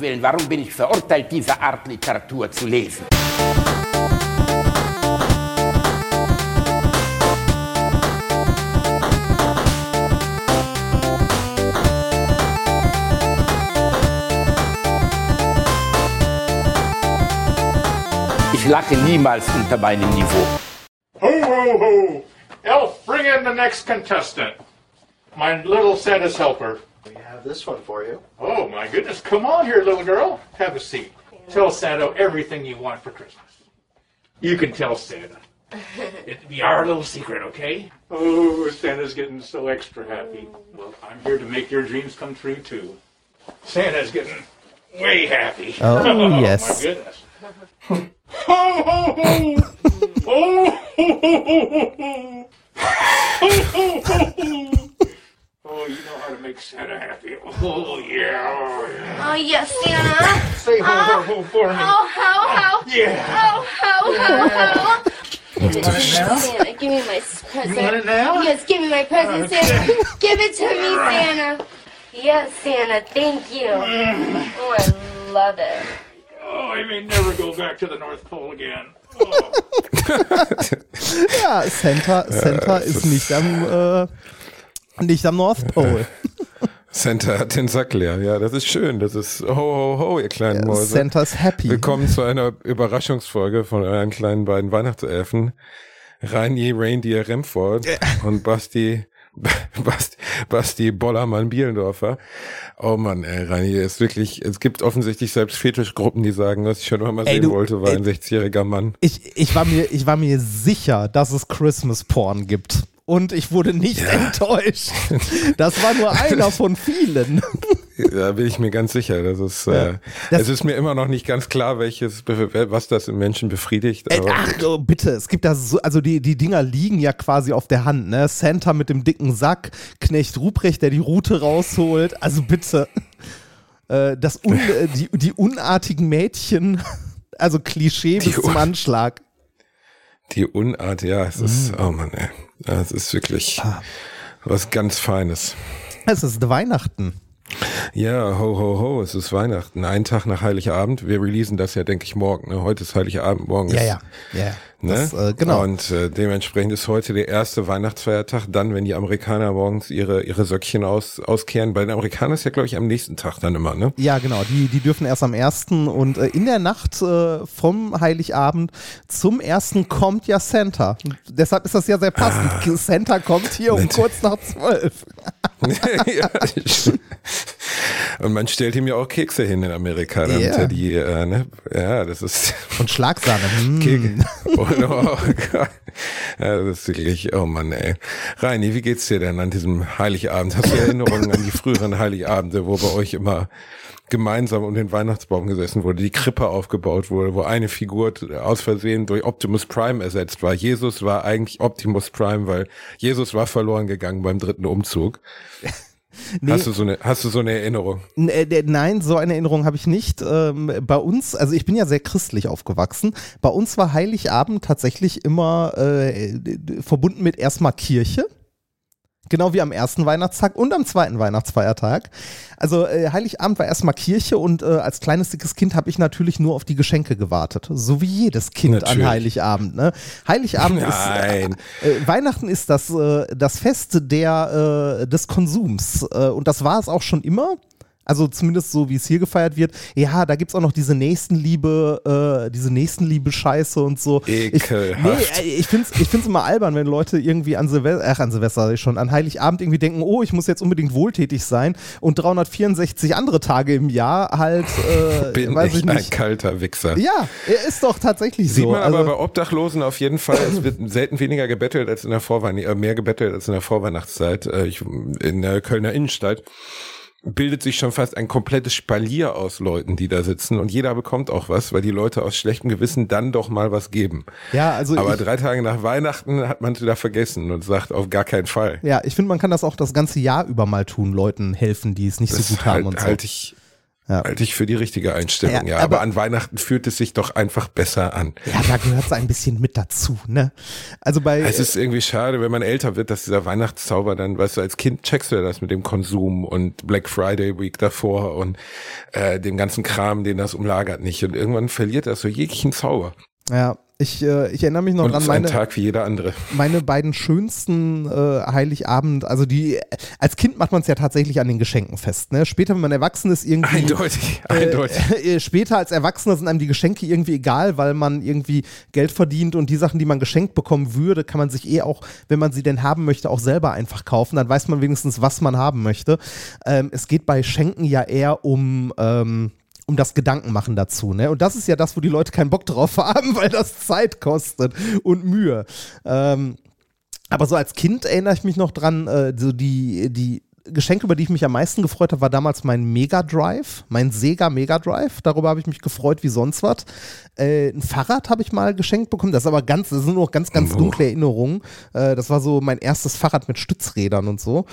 Willen, warum bin ich verurteilt, diese Art Literatur zu lesen? Ich lache niemals unter meinem Niveau. Ho, ho, ho! Elf, bring in the next contestant. My little Santa's helper. We have this one for you. Oh, my goodness. Come on here, little girl. Have a seat. Tell Santa everything you want for Christmas. You can tell Santa. It'd be our little secret, okay? Oh, Santa's getting so extra happy. Well, I'm here to make your dreams come true, too. Santa's getting way happy. Oh, oh yes. my goodness. ho, ho, ho! Oh, ho, ho, ho, ho, ho! Oh, you know how to make Santa happy. Oh, yeah. Oh, yeah. Oh, yes, Santa. Say ho, ho, ho for me. Oh, how, how. Yeah. Oh, how, how, how. You want it now? Santa, give me my present. You want it now? Yes, give me my present, Okay. Santa. Give it to me, Santa. Yes, Santa, thank you. Mm. Oh, I love it. Oh, I may never go back to the North Pole again. Oh. Ja, Santa, Santa ist nicht am, äh, nicht am North Pole. Santa hat den Sack leer. Ja, das ist schön. Das ist ho, ho, ho, ihr kleinen Mäuse. Santa's happy. Willkommen zu einer Überraschungsfolge von euren kleinen beiden Weihnachtselfen. Reini Reindeer Remford und Basti, Basti, Basti Bollermann-Bielendorfer. Oh Mann, ey, Reini, ist wirklich, es gibt offensichtlich selbst Fetischgruppen, die sagen, was ich schon immer mal Ey, sehen du- wollte, war ey. ein 60-jähriger Mann. Ich, ich, war mir, ich war mir sicher, dass es Christmas-Porn gibt. Und ich wurde nicht enttäuscht. Das war nur einer von vielen. Da bin ich mir ganz sicher. Das ist, äh, Das- es ist mir immer noch nicht ganz klar, welches, was das im Menschen befriedigt. Äh, Aber Ach, oh, bitte, es gibt da so, also die, die Dinger liegen ja quasi auf der Hand, ne? Santa mit dem dicken Sack, Knecht Ruprecht, der die Rute rausholt. Also bitte. Äh, das un, äh, die, die unartigen Mädchen, also Klischee bis Die zum un- Anschlag. Die Unart, ja, es ist, oh Mann, ey. Es ist wirklich Ah. was ganz Feines. Es ist Weihnachten. Ja, ho, ho, ho, es ist Weihnachten. Ein Tag nach Heiligabend. Wir releasen das ja, denke ich, morgen. Ne? Heute ist Heiligabend, morgen Ja, ist. ja. ja, ja. Ne? Das, äh, genau. Und äh, dementsprechend ist heute der erste Weihnachtsfeiertag, dann, wenn die Amerikaner morgens ihre, ihre Söckchen aus, auskehren. Bei den Amerikanern ist ja, glaube ich, am nächsten Tag dann immer, ne? Ja, genau. Die, die dürfen erst am ersten und äh, in der Nacht äh, vom Heiligabend zum ersten kommt ja Santa. Deshalb ist das ja sehr passend. Santa kommt hier um kurz nach zwölf. Ja, und man stellt ihm ja auch Kekse hin in Amerika, damit Ja. er die, äh, ne? Ja, das ist Und Schlagsahne. Mm. Und, oh Gott. Ja, das ist wirklich, oh Mann, ey. Reini, wie geht's dir denn an diesem Heiligabend? Hast du Erinnerungen an die früheren Heiligabende, wo bei euch immer gemeinsam um den Weihnachtsbaum gesessen wurde, die Krippe aufgebaut wurde, wo eine Figur aus Versehen durch Optimus Prime ersetzt war. Jesus war eigentlich Optimus Prime, weil Jesus war verloren gegangen beim dritten Umzug. Nee. Hast du so eine, hast du so eine Erinnerung? Äh, Nein, so eine Erinnerung habe ich nicht. Ähm, bei uns, also ich bin ja sehr christlich aufgewachsen. Bei uns war Heiligabend tatsächlich immer äh, verbunden mit erstmal Kirche. Genau wie am ersten Weihnachtstag und am zweiten Weihnachtsfeiertag. Also äh, Heiligabend war erstmal Kirche und äh, als kleines dickes Kind habe ich natürlich nur auf die Geschenke gewartet. So wie jedes Kind Natürlich. an Heiligabend. Ne? Heiligabend Nein. ist äh, Weihnachten ist das, äh, das Fest der, äh, des Konsums. Äh, und das war es auch schon immer. Also zumindest so, wie es hier gefeiert wird. Ja, da gibt's auch noch diese Nächstenliebe, äh, diese Nächstenliebe-Scheiße und so. Ich, Ekelhaft. nee, ich find's, ich find's immer albern, wenn Leute irgendwie an Silvester, ach, an Silvester schon, an Heiligabend irgendwie denken, oh, ich muss jetzt unbedingt wohltätig sein und 364 andere Tage im Jahr halt, äh, Bin weiß ich ich ein nicht. kalter Wichser. Ja, er ist doch tatsächlich Sieht so. man aber also, bei Obdachlosen auf jeden Fall, es wird selten weniger gebettelt als in der Vorweihnachtszeit, äh, mehr gebettelt als in der Vorweihnachtszeit. Äh, ich, in der Kölner Innenstadt bildet sich schon fast ein komplettes Spalier aus Leuten, die da sitzen und jeder bekommt auch was, weil die Leute aus schlechtem Gewissen dann doch mal was geben. ja, also Aber drei Tage nach Weihnachten hat man wieder vergessen und sagt auf gar keinen Fall. Ja, ich finde, man kann das auch das ganze Jahr über mal tun, Leuten helfen, die es nicht so Das gut haben halt, und so. halte ich, Ja. Halte ich für die richtige Einstellung, Ja, ja. Aber, aber- an Weihnachten fühlt es sich doch einfach besser an. Ja, da gehört es ein bisschen mit dazu, ne? Also bei Es ist irgendwie schade, wenn man älter wird, dass dieser Weihnachtszauber dann, weißt du, als Kind checkst du ja das mit dem Konsum und Black Friday Week davor und äh, dem ganzen Kram, den das umlagert nicht. Und irgendwann verliert das so jeglichen Zauber. ja, ich, äh, ich erinnere mich noch Und dran, meine, Tag wie jeder andere. meine beiden schönsten äh, Heiligabend, also die, als Kind macht man es ja tatsächlich an den Geschenken fest, ne? Später, wenn man erwachsen ist, irgendwie. Eindeutig, eindeutig. Äh, äh, später als Erwachsener sind einem die Geschenke irgendwie egal, weil man irgendwie Geld verdient und die Sachen, die man geschenkt bekommen würde, kann man sich eh auch, wenn man sie denn haben möchte, auch selber einfach kaufen. Dann weiß man wenigstens, was man haben möchte. Ähm, es geht bei Schenken ja eher um. Ähm, um das Gedankenmachen dazu, ne? Und das ist ja das, wo die Leute keinen Bock drauf haben, weil das Zeit kostet und Mühe. Ähm, aber so als Kind erinnere ich mich noch dran, äh, so die, die Geschenke, über die ich mich am meisten gefreut habe, war damals mein Mega Drive, mein Sega Mega Drive. Darüber habe ich mich gefreut wie sonst was. Äh, ein Fahrrad habe ich mal geschenkt bekommen. Das ist aber ganz, das sind nur noch ganz, ganz Oh. dunkle Erinnerungen. Äh, das war so mein erstes Fahrrad mit Stützrädern und so.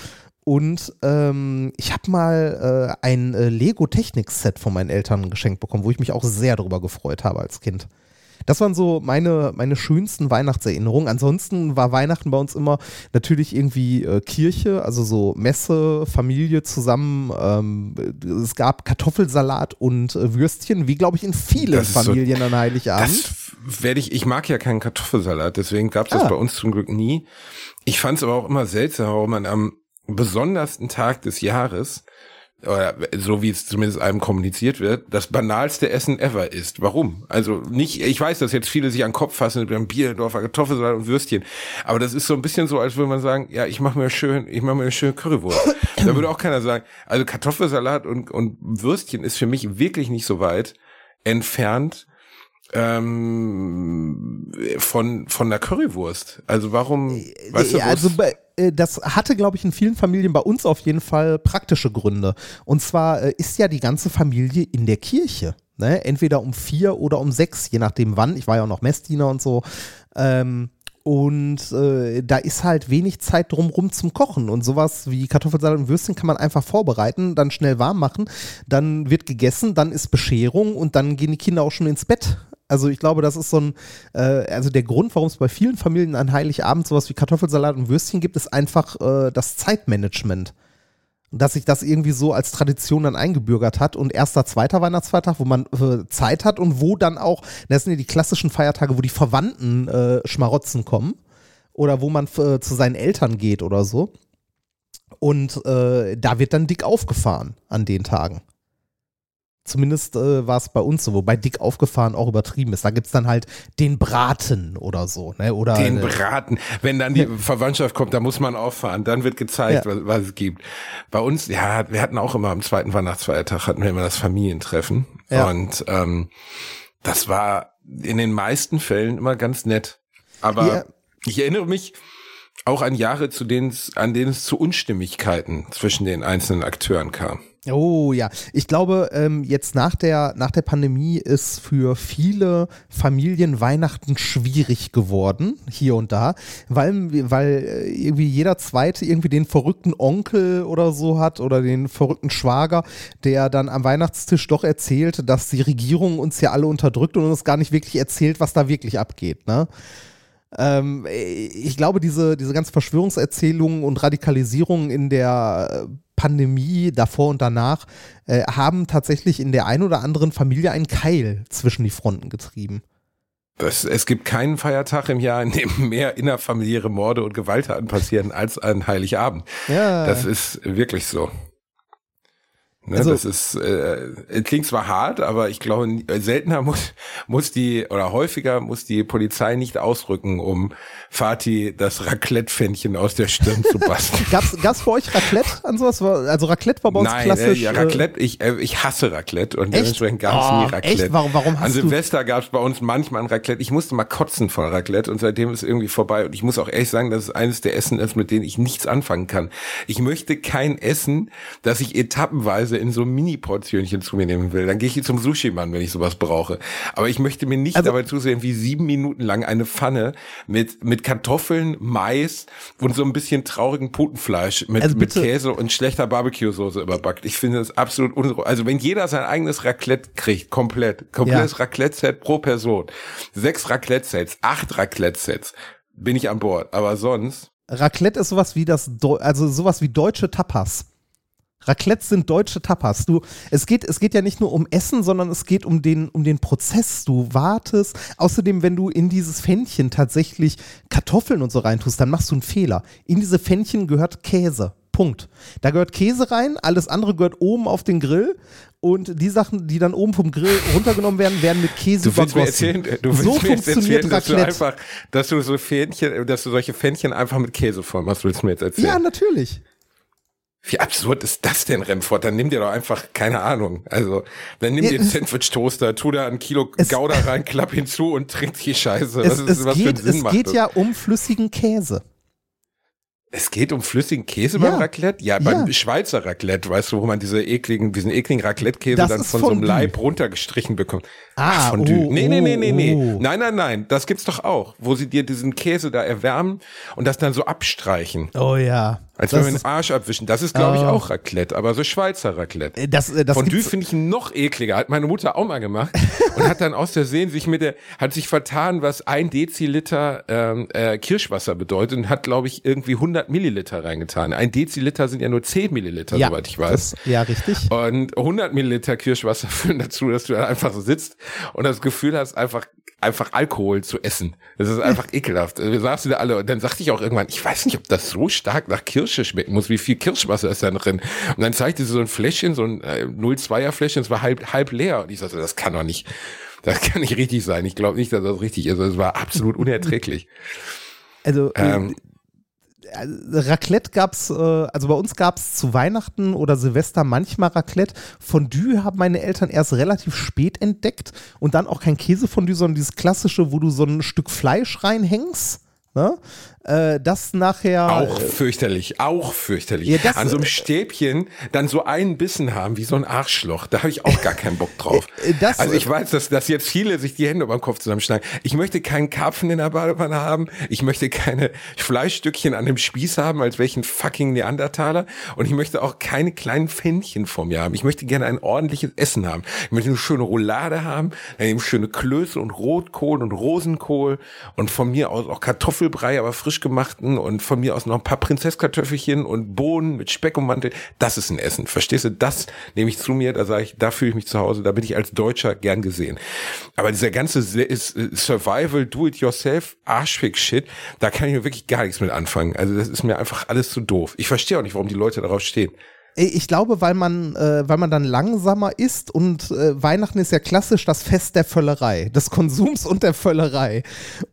Und ähm, ich habe mal äh, ein äh, Lego-Technik-Set von meinen Eltern geschenkt bekommen, wo ich mich auch sehr darüber gefreut habe als Kind. Das waren so meine, meine schönsten Weihnachtserinnerungen. Ansonsten war Weihnachten bei uns immer natürlich irgendwie äh, Kirche, also so Messe, Familie zusammen. Ähm, es gab Kartoffelsalat und äh, Würstchen, wie glaube ich in vielen Das ist so- Familien an Heiligabend. Das werde ich, ich mag ja keinen Kartoffelsalat, deswegen gab es das Ah. bei uns zum Glück nie. Ich fand es aber auch immer seltsam, warum man am besondersten Tag des Jahres, oder so wie es zumindest einem kommuniziert wird, das banalste Essen ever ist. Warum? Also nicht, ich weiß, dass jetzt viele sich an den Kopf fassen mit einem Bierdorfer Kartoffelsalat und Würstchen, aber das ist so ein bisschen so, als würde man sagen, ja, ich mache mir schön, ich mache mir eine schöne Currywurst. da würde auch keiner sagen, also Kartoffelsalat und, und Würstchen ist für mich wirklich nicht so weit entfernt ähm, von von der Currywurst. Also warum? Weißt du, also bei, das hatte, glaube ich, in vielen Familien, bei uns auf jeden Fall praktische Gründe. Und zwar äh, ist ja die ganze Familie in der Kirche. Ne? Entweder um vier oder um sechs, je nachdem wann. Ich war ja auch noch Messdiener und so. Ähm, und äh, da ist halt wenig Zeit drumrum zum Kochen. Und sowas wie Kartoffelsalat und Würstchen kann man einfach vorbereiten, dann schnell warm machen, dann wird gegessen, dann ist Bescherung und dann gehen die Kinder auch schon ins Bett. Also ich glaube, das ist so ein, äh, also der Grund, warum es bei vielen Familien an Heiligabend sowas wie Kartoffelsalat und Würstchen gibt, ist einfach äh, das Zeitmanagement. Dass sich das irgendwie so als Tradition dann eingebürgert hat und erster, zweiter Weihnachtsfeiertag, wo man äh, Zeit hat und wo dann auch, das sind ja die klassischen Feiertage, wo die Verwandten äh, Schmarotzen kommen oder wo man äh, zu seinen Eltern geht oder so. Und äh, da wird dann dick aufgefahren an den Tagen. Zumindest äh, war es bei uns so, wobei dick aufgefahren auch übertrieben ist. Da gibt es dann halt den Braten oder so. Ne? Oder den Braten. Wenn dann die Verwandtschaft kommt, da muss man auffahren. Dann wird gezeigt, Ja. was, was es gibt. Bei uns, ja, wir hatten auch immer am zweiten Weihnachtsfeiertag hatten wir immer das Familientreffen. Ja. Und ähm, das war in den meisten Fällen immer ganz nett. Aber Ja. ich erinnere mich auch an Jahre, zu denen es, an denen es zu Unstimmigkeiten zwischen den einzelnen Akteuren kam. Oh ja, ich glaube, ähm, jetzt nach der, nach der Pandemie ist für viele Familien Weihnachten schwierig geworden, hier und da, weil, weil äh, irgendwie jeder Zweite irgendwie den verrückten Onkel oder so hat oder den verrückten Schwager, der dann am Weihnachtstisch doch erzählt, dass die Regierung uns ja alle unterdrückt und uns gar nicht wirklich erzählt, was da wirklich abgeht, ne? Ähm, ich glaube, diese, diese ganzen Verschwörungserzählungen und Radikalisierungen in der äh, Pandemie davor und danach äh, haben tatsächlich in der einen oder anderen Familie einen Keil zwischen die Fronten getrieben. Das, es gibt keinen Feiertag im Jahr, in dem mehr innerfamiliäre Morde und Gewalttaten passieren als an Heiligabend. Ja, Das ist wirklich so. Ne, Also- das ist, äh, klingt zwar hart, aber ich glaube, äh, seltener muss, muss die, oder häufiger muss die Polizei nicht ausrücken, um Fatih das Raclette-Pfännchen aus der Stirn zu basteln. gab's, gab's bei euch Raclette an sowas? Also Raclette war bei uns Nein, klassisch. äh, ja, Raclette, ich, äh, ich hasse Raclette und Echt? dementsprechend gab es Oh, nie Raclette. echt? Warum- warum An hast du- Silvester gab es bei uns manchmal ein Raclette. Ich musste mal kotzen von Raclette und seitdem ist irgendwie vorbei. Und ich muss auch ehrlich sagen, dass es eines der Essen ist, mit denen ich nichts anfangen kann. Ich möchte kein Essen, das ich etappenweise Käse in so Mini-Portionchen zu mir nehmen will, dann gehe ich zum Sushi-Mann, wenn ich sowas brauche. Aber ich möchte mir nicht Also- dabei zusehen, wie sieben Minuten lang eine Pfanne mit, mit Kartoffeln, Mais und so ein bisschen traurigen Putenfleisch mit, Also mit Käse und schlechter Barbecue-Soße überbackt. Ich finde das absolut unruhig. Also wenn jeder sein eigenes Raclette kriegt, komplett, komplettes Raclette-Set pro Person, sechs Raclette-Sets, acht Raclette-Sets, bin ich an Bord. Aber sonst, Raclette ist sowas wie das, Deu- also sowas wie deutsche Tapas. Raclette sind deutsche Tapas. Du, es geht, es geht ja nicht nur um Essen, sondern es geht um den, um den Prozess. Du wartest. Außerdem, wenn du in dieses Pfännchen tatsächlich Kartoffeln und so reintust, dann machst du einen Fehler. In diese Pfännchen gehört Käse. Punkt. Da gehört Käse rein, alles andere gehört oben auf den Grill und die Sachen, die dann oben vom Grill runtergenommen werden, werden mit Käse Du willst mir übergossen. erzählen, du willst so mir jetzt funktioniert erzählen, dass du einfach, dass du so Fähnchen, dass du solche Fännchen einfach mit Käse voll machst, willst du mir jetzt erzählen? ja, natürlich. Wie absurd ist das denn, Remford? Dann nimm dir doch einfach, keine Ahnung. Also, dann nimm Ja, dir einen Sandwich-Toaster, tu da ein Kilo Gouda rein, klapp hinzu und trink die Scheiße. Es, Was ist, es was für geht, einen Sinn es geht das? ja um flüssigen Käse. Es geht um flüssigen Käse Ja. beim Raclette? Ja, beim Ja. Schweizer Raclette, weißt du, wo man diese ekligen, diesen ekligen Raclette-Käse dann von so einem. Leib runtergestrichen bekommt. Ah, Ach, Fondue. oh, nee, nee, nee, nee, nee. oh. Nein, nein, nein. Das gibt's doch auch, wo sie dir diesen Käse da erwärmen und das dann so abstreichen. Oh ja. Als das wenn wir den Arsch abwischen. Das ist, glaube ich, Oh. auch Raclette, aber so Schweizer Raclette. das, äh, das Fondue finde ich noch ekliger. Hat meine Mutter auch mal gemacht und hat dann aus Versehen sich mit der, hat sich vertan, was ein Deziliter ähm, äh, Kirschwasser bedeutet und hat, glaube ich, irgendwie 100 Milliliter reingetan. Ein Deziliter sind ja nur 10 Milliliter, ja, soweit ich weiß. Das, ja, richtig. Und 100 Milliliter Kirschwasser führen dazu, dass du dann einfach so sitzt und das Gefühl hast, einfach einfach Alkohol zu essen. Das ist einfach ekelhaft. Wir saßen da alle und dann sagte ich auch irgendwann, ich weiß nicht, ob das so stark nach Kirsche schmecken muss, wie viel Kirschwasser ist da drin. Und dann zeigte sie so ein Fläschchen, so ein äh, 0,2er Fläschchen, es war halb, halb leer. Und ich sagte, das kann doch nicht, das kann nicht richtig sein. Ich glaube nicht, dass das richtig ist. Es war absolut unerträglich. Also, äh, Ähm, Raclette gab's, äh, also bei uns gab's zu Weihnachten oder Silvester manchmal Raclette. Fondue haben meine Eltern erst relativ spät entdeckt und dann auch kein Käsefondue, sondern dieses klassische, wo du so ein Stück Fleisch reinhängst. Ne? Äh, das nachher. Auch fürchterlich, auch fürchterlich. Ja, An so einem Stäbchen dann so einen Bissen haben, wie so ein Arschloch. Da habe ich auch gar keinen Bock drauf. Äh, das- also ich weiß, dass, dass jetzt viele sich die Hände beim Kopf zusammenschlagen. Ich möchte keinen Karpfen in der Badewanne haben. Ich möchte keine Fleischstückchen an dem Spieß haben, als welchen fucking Neandertaler. Und ich möchte auch keine kleinen Pfännchen vor mir haben. Ich möchte gerne ein ordentliches Essen haben. Ich möchte eine schöne Roulade haben, dann eben schöne Klöße und Rotkohl und Rosenkohl und von mir aus auch Kartoffelbrei, aber frisch gemachten und von mir aus noch ein paar Prinzesskartoffelchen und Bohnen mit Speck und Mantel. Das ist ein Essen. Verstehst du? Das nehme ich zu mir. Da sage ich, da fühle ich mich zu Hause. Da bin ich als Deutscher gern gesehen. Aber dieser ganze äh, Survival, Do-it-yourself, Arschfick-Shit, da kann ich mir wirklich gar nichts mit anfangen. Also das ist mir einfach alles zu doof. Ich verstehe auch nicht, warum die Leute darauf stehen. Ich glaube, weil man, äh, weil man dann langsamer isst und äh, Weihnachten ist ja klassisch das Fest der Völlerei, des Konsums und der Völlerei.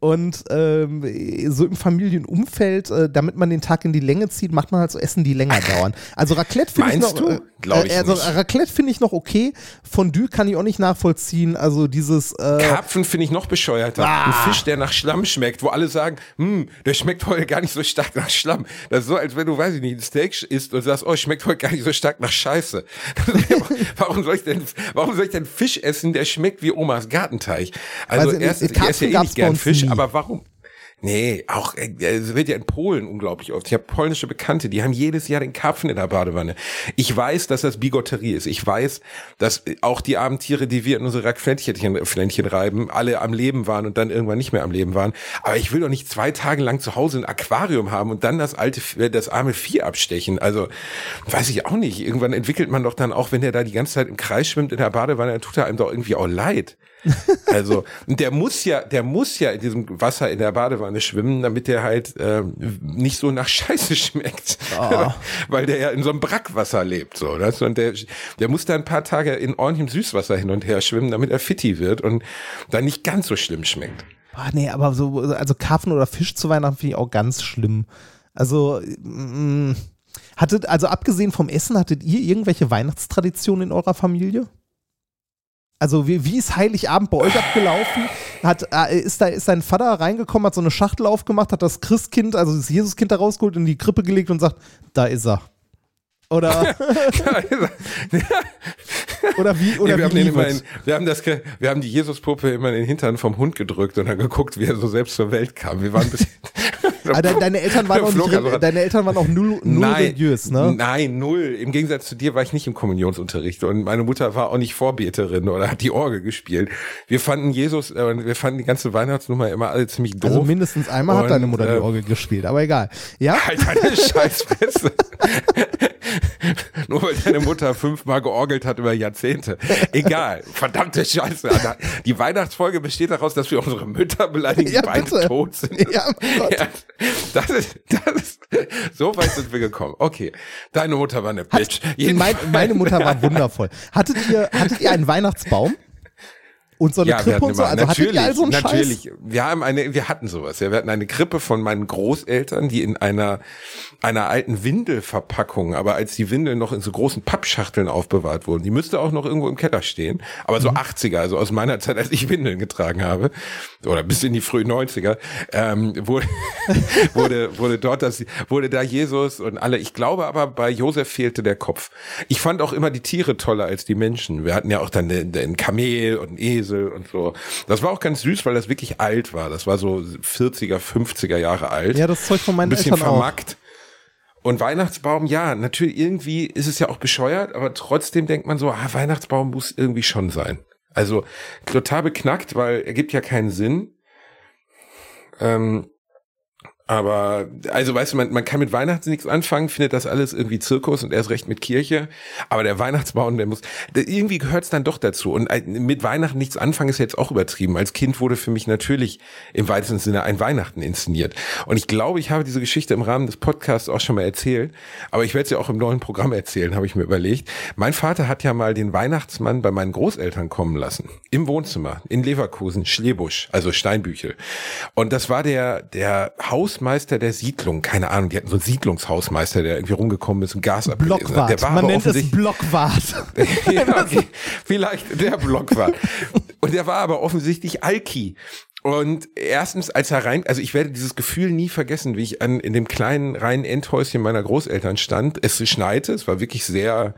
Und ähm, so im Familienumfeld, äh, damit man den Tag in die Länge zieht, macht man halt so Essen, die länger dauern. Also Raclette finde ich noch, du? Glaub ich äh, also nicht. Raclette finde ich noch okay. Fondue kann ich auch nicht nachvollziehen. Also dieses äh, Karpfen finde ich noch bescheuerter. Ah. Ein Fisch, der nach Schlamm schmeckt, wo alle sagen, hm, der schmeckt heute gar nicht so stark nach Schlamm. Das ist so, als wenn du, weiß ich nicht, ein Steak isst und sagst, oh, schmeckt heute gar nicht so stark nach Scheiße. warum soll ich denn, warum soll ich denn Fisch essen, der schmeckt wie Omas Gartenteich? Also, Also, erst, äh, ich esse ja eh nicht gern Fisch, nie. aber warum? Nee, auch, äh, es wird ja in Polen unglaublich oft. Ich habe polnische Bekannte, die haben jedes Jahr den Karpfen in der Badewanne. Ich weiß, dass das Bigotterie ist. Ich weiß, dass auch die armen Tiere, die wir in unsere Racfländchen Fländchen reiben, alle am Leben waren und dann irgendwann nicht mehr am Leben waren. Aber ich will doch nicht zwei Tage lang zu Hause ein Aquarium haben und dann das alte, äh, das arme Vieh abstechen. Also, weiß ich auch nicht. Irgendwann entwickelt man doch dann auch, wenn der da die ganze Zeit im Kreis schwimmt in der Badewanne, dann tut er einem doch irgendwie auch leid. Also, der muss ja, der muss ja in diesem Wasser in der Badewanne schwimmen, damit der halt ähm, nicht so nach Scheiße schmeckt. Weil der ja in so einem Brackwasser lebt, so. Das, und der, der muss da ein paar Tage in ordentlichem Süßwasser hin und her schwimmen, damit er fitti wird und dann nicht ganz so schlimm schmeckt. Ah, nee, aber so, also Karpfen oder Fisch zu Weihnachten finde ich auch ganz schlimm. Also, mm, hattet, also abgesehen vom Essen, hattet ihr irgendwelche Weihnachtstraditionen in eurer Familie? Also, wie, wie ist Heiligabend bei euch abgelaufen? Hat, äh, ist, da, ist dein Vater reingekommen, hat so eine Schachtel aufgemacht, hat das Christkind, also das Jesuskind da rausgeholt, in die Krippe gelegt und sagt, da ist er. Oder, oder wie, oder nee, wir, haben wie lief immer in, wir haben das, wir haben die Jesuspuppe immer in den Hintern vom Hund gedrückt und dann geguckt, wie er so selbst zur Welt kam. Wir waren ein bisschen. Ah, de- deine Eltern waren auch nicht, deine Eltern waren auch null, null religiös, ne? Nein, null. Im Gegensatz zu dir war ich nicht im Kommunionsunterricht und meine Mutter war auch nicht Vorbeterin oder hat die Orgel gespielt. Wir fanden Jesus, äh, wir fanden die ganze Weihnachtsnummer immer alle ziemlich doof. Also mindestens einmal hat Und, deine Mutter die äh, Orgel gespielt, aber egal. Ja? Halt deine Scheißfresse. Nur weil deine Mutter fünfmal georgelt hat über Jahrzehnte. Egal. Verdammte Scheiße. Alter. Die Weihnachtsfolge besteht daraus, dass wir unsere Mütter beleidigen, die Ja, beide bitte. tot sind. Ja. Ja, das ist, das ist, so weit sind wir gekommen. Okay. Deine Mutter war eine Bitch. Mein, meine Mutter war wundervoll. Hattet ihr, hattet ihr einen Weihnachtsbaum? Und so eine ja, wir Krippe hatten und so? immer, Also hattet natürlich, ihr all natürlich. Scheiß? Wir haben eine, wir hatten sowas. Ja, wir hatten eine Krippe von meinen Großeltern, die in einer einer alten Windelverpackung, aber als die Windeln noch in so großen Pappschachteln aufbewahrt wurden, die müsste auch noch irgendwo im Keller stehen, aber Mhm. so 80er, also aus meiner Zeit, als ich Windeln getragen habe, oder bis in die frühen 90er, ähm, wurde, wurde, wurde dort das, wurde da Jesus und alle, ich glaube aber bei Josef fehlte der Kopf. Ich fand auch immer die Tiere toller als die Menschen. Wir hatten ja auch dann den, den Kamel und einen Esel und so. Das war auch ganz süß, weil das wirklich alt war. Das war so 40er, 50er Jahre alt Ja, das Zeug von meinen ein bisschen Eltern auch. vermackt. Und Weihnachtsbaum, ja, natürlich irgendwie ist es ja auch bescheuert, aber trotzdem denkt man so, ah, Weihnachtsbaum muss irgendwie schon sein. Also total beknackt, weil er gibt ja keinen Sinn. Ähm, aber, also weißt du, man, man kann mit Weihnachten nichts anfangen, findet das alles irgendwie Zirkus und erst recht mit Kirche. Aber der Weihnachtsbaum, der muss, der, irgendwie gehört es dann doch dazu. Und äh, mit Weihnachten nichts anfangen ist jetzt auch übertrieben. Als Kind wurde für mich natürlich im weitesten Sinne ein Weihnachten inszeniert. Und ich glaube, ich habe diese Geschichte im Rahmen des Podcasts auch schon mal erzählt. Aber ich werde sie auch im neuen Programm erzählen, habe ich mir überlegt. Mein Vater hat ja mal den Weihnachtsmann bei meinen Großeltern kommen lassen. Im Wohnzimmer, in Leverkusen, Schlebusch, also Steinbüchel. Und das war der, der Hausmeister der Siedlung. Keine Ahnung, die hatten so einen Siedlungshausmeister, der irgendwie rumgekommen ist und Gas abgelesen hat. Blockwart. Der war Man nennt es Blockwart. ja, okay. Vielleicht der Block war. Und der war aber offensichtlich Alki. Und erstens, als er rein, also ich werde dieses Gefühl nie vergessen, wie ich an, in dem kleinen reinen Endhäuschen meiner Großeltern stand. Es schneite, es war wirklich sehr,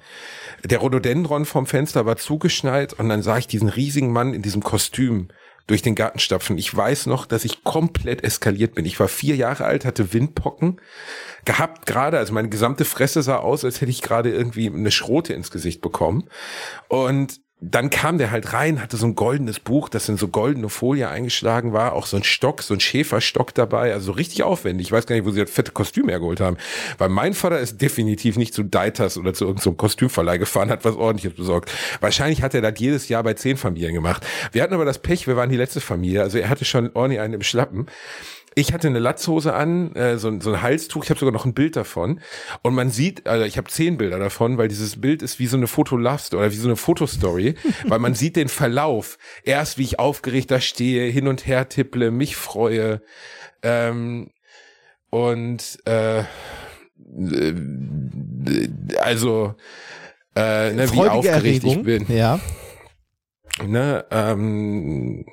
der Rhododendron vom Fenster war zugeschneit und dann sah ich diesen riesigen Mann in diesem Kostüm durch den Garten stapfen. Ich weiß noch, dass ich komplett eskaliert bin. Ich war vier Jahre alt, hatte Windpocken gehabt gerade, also meine gesamte Fresse sah aus, als hätte ich gerade irgendwie eine Schrote ins Gesicht bekommen. Und dann kam der halt rein, hatte so ein goldenes Buch, das in so goldene Folie eingeschlagen war, auch so ein Stock, so ein Schäferstock dabei, also so richtig aufwendig. Ich weiß gar nicht, wo sie das fette Kostüm hergeholt haben. Weil mein Vater ist definitiv nicht zu Deitas oder zu irgendeinem Kostümverleih gefahren, hat was ordentliches besorgt. Wahrscheinlich hat er das jedes Jahr bei zehn Familien gemacht. Wir hatten aber das Pech, wir waren die letzte Familie, also er hatte schon ordentlich einen im Schlappen. Ich hatte eine Latzhose an, äh, so, ein- so ein Halstuch, ich habe sogar noch ein Bild davon. Und man sieht, also ich habe zehn Bilder davon, weil dieses Bild ist wie so eine Fotolast oder wie so eine Fotostory, weil man sieht den Verlauf. Erst wie ich aufgeregt da stehe, hin und her tipple, mich freue. Ähm, und äh, äh, also äh, ne, wie aufgeregt ich Erregung. bin. Ja. Ne, ähm,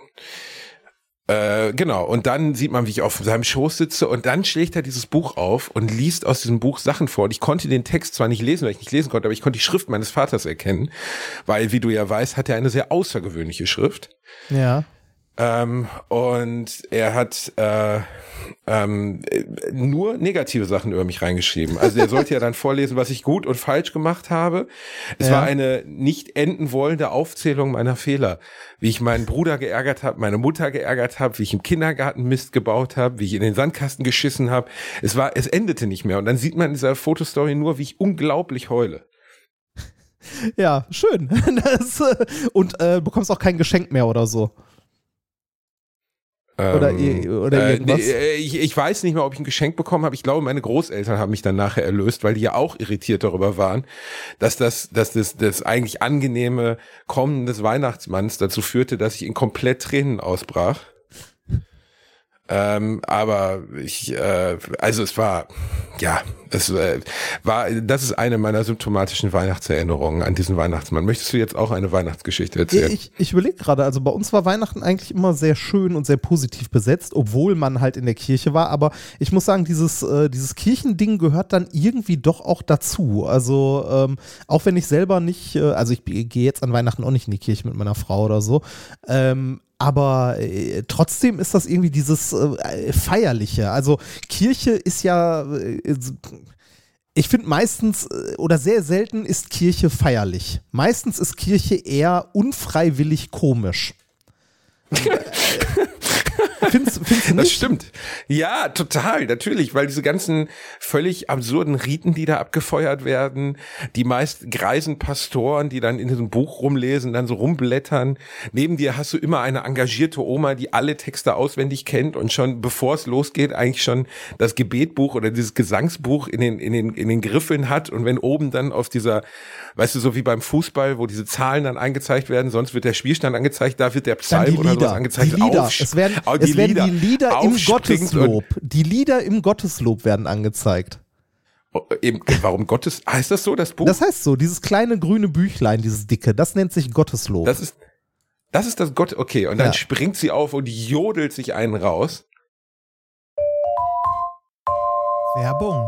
äh, genau, und dann sieht man, wie ich auf seinem Schoß sitze und dann schlägt er dieses Buch auf und liest aus diesem Buch Sachen vor. Und ich konnte den Text zwar nicht lesen, weil ich nicht lesen konnte, aber ich konnte die Schrift meines Vaters erkennen, weil, wie du ja weißt, hat er eine sehr außergewöhnliche Schrift. Ja. Ähm, und er hat äh, ähm, äh, nur negative Sachen über mich reingeschrieben. Also er sollte ja dann vorlesen, was ich gut und falsch gemacht habe. Es Ja. war eine nicht enden wollende Aufzählung meiner Fehler. Wie ich meinen Bruder geärgert habe, meine Mutter geärgert habe, wie ich im Kindergarten Mist gebaut habe, wie ich in den Sandkasten geschissen habe. Es war, es endete nicht mehr. Und dann sieht man in dieser Fotostory nur, wie ich unglaublich heule. Ja, schön. Das, äh, und äh, bekommst auch kein Geschenk mehr oder so. Oder i- oder äh, irgendwas? äh, ich, ich weiß nicht mehr, ob ich ein Geschenk bekommen habe. Ich glaube, meine Großeltern haben mich dann nachher erlöst, weil die ja auch irritiert darüber waren, dass das, dass das, das eigentlich angenehme Kommen des Weihnachtsmanns dazu führte, dass ich in komplett Tränen ausbrach. Ähm, aber ich, äh, also es war, ja, es äh, war, das ist eine meiner symptomatischen Weihnachtserinnerungen an diesen Weihnachtsmann. Möchtest du jetzt auch eine Weihnachtsgeschichte erzählen? Ich, ich überlege gerade, also bei uns war Weihnachten eigentlich immer sehr schön und sehr positiv besetzt, obwohl man halt in der Kirche war. Aber ich muss sagen, dieses, äh, dieses Kirchending gehört dann irgendwie doch auch dazu. Also ähm, auch wenn ich selber nicht, äh, also ich gehe jetzt an Weihnachten auch nicht in die Kirche mit meiner Frau oder so. Ähm, aber äh, trotzdem ist das irgendwie dieses äh, Feierliche. Also Kirche ist ja, äh, ich finde meistens äh, oder sehr selten ist Kirche feierlich. Meistens ist Kirche eher unfreiwillig komisch. findest, findest du nicht? Das stimmt. Ja, total, natürlich, weil diese ganzen völlig absurden Riten, die da abgefeuert werden, die meist greisen Pastoren, die dann in diesem Buch rumlesen, dann so rumblättern. Neben dir hast du immer eine engagierte Oma, die alle Texte auswendig kennt und schon bevor es losgeht, eigentlich schon das Gebetbuch oder dieses Gesangsbuch in den, in den, in den Griffeln hat. Und wenn oben dann auf dieser, weißt du, so wie beim Fußball, wo diese Zahlen dann angezeigt werden, sonst wird der Spielstand angezeigt, da wird der Psalm oder sowas angezeigt. Die Lieder. Aufsch- Es werden, Oh, es werden die Lieder im Gotteslob. Die Lieder im Gotteslob werden angezeigt. Oh, Eben, warum Gottes, heißt das so, das Buch? Das heißt so, dieses kleine grüne Büchlein, dieses dicke, das nennt sich Gotteslob. Das ist, das ist das Gott, okay. Und dann Ja. springt sie auf und jodelt sich einen raus. Werbung.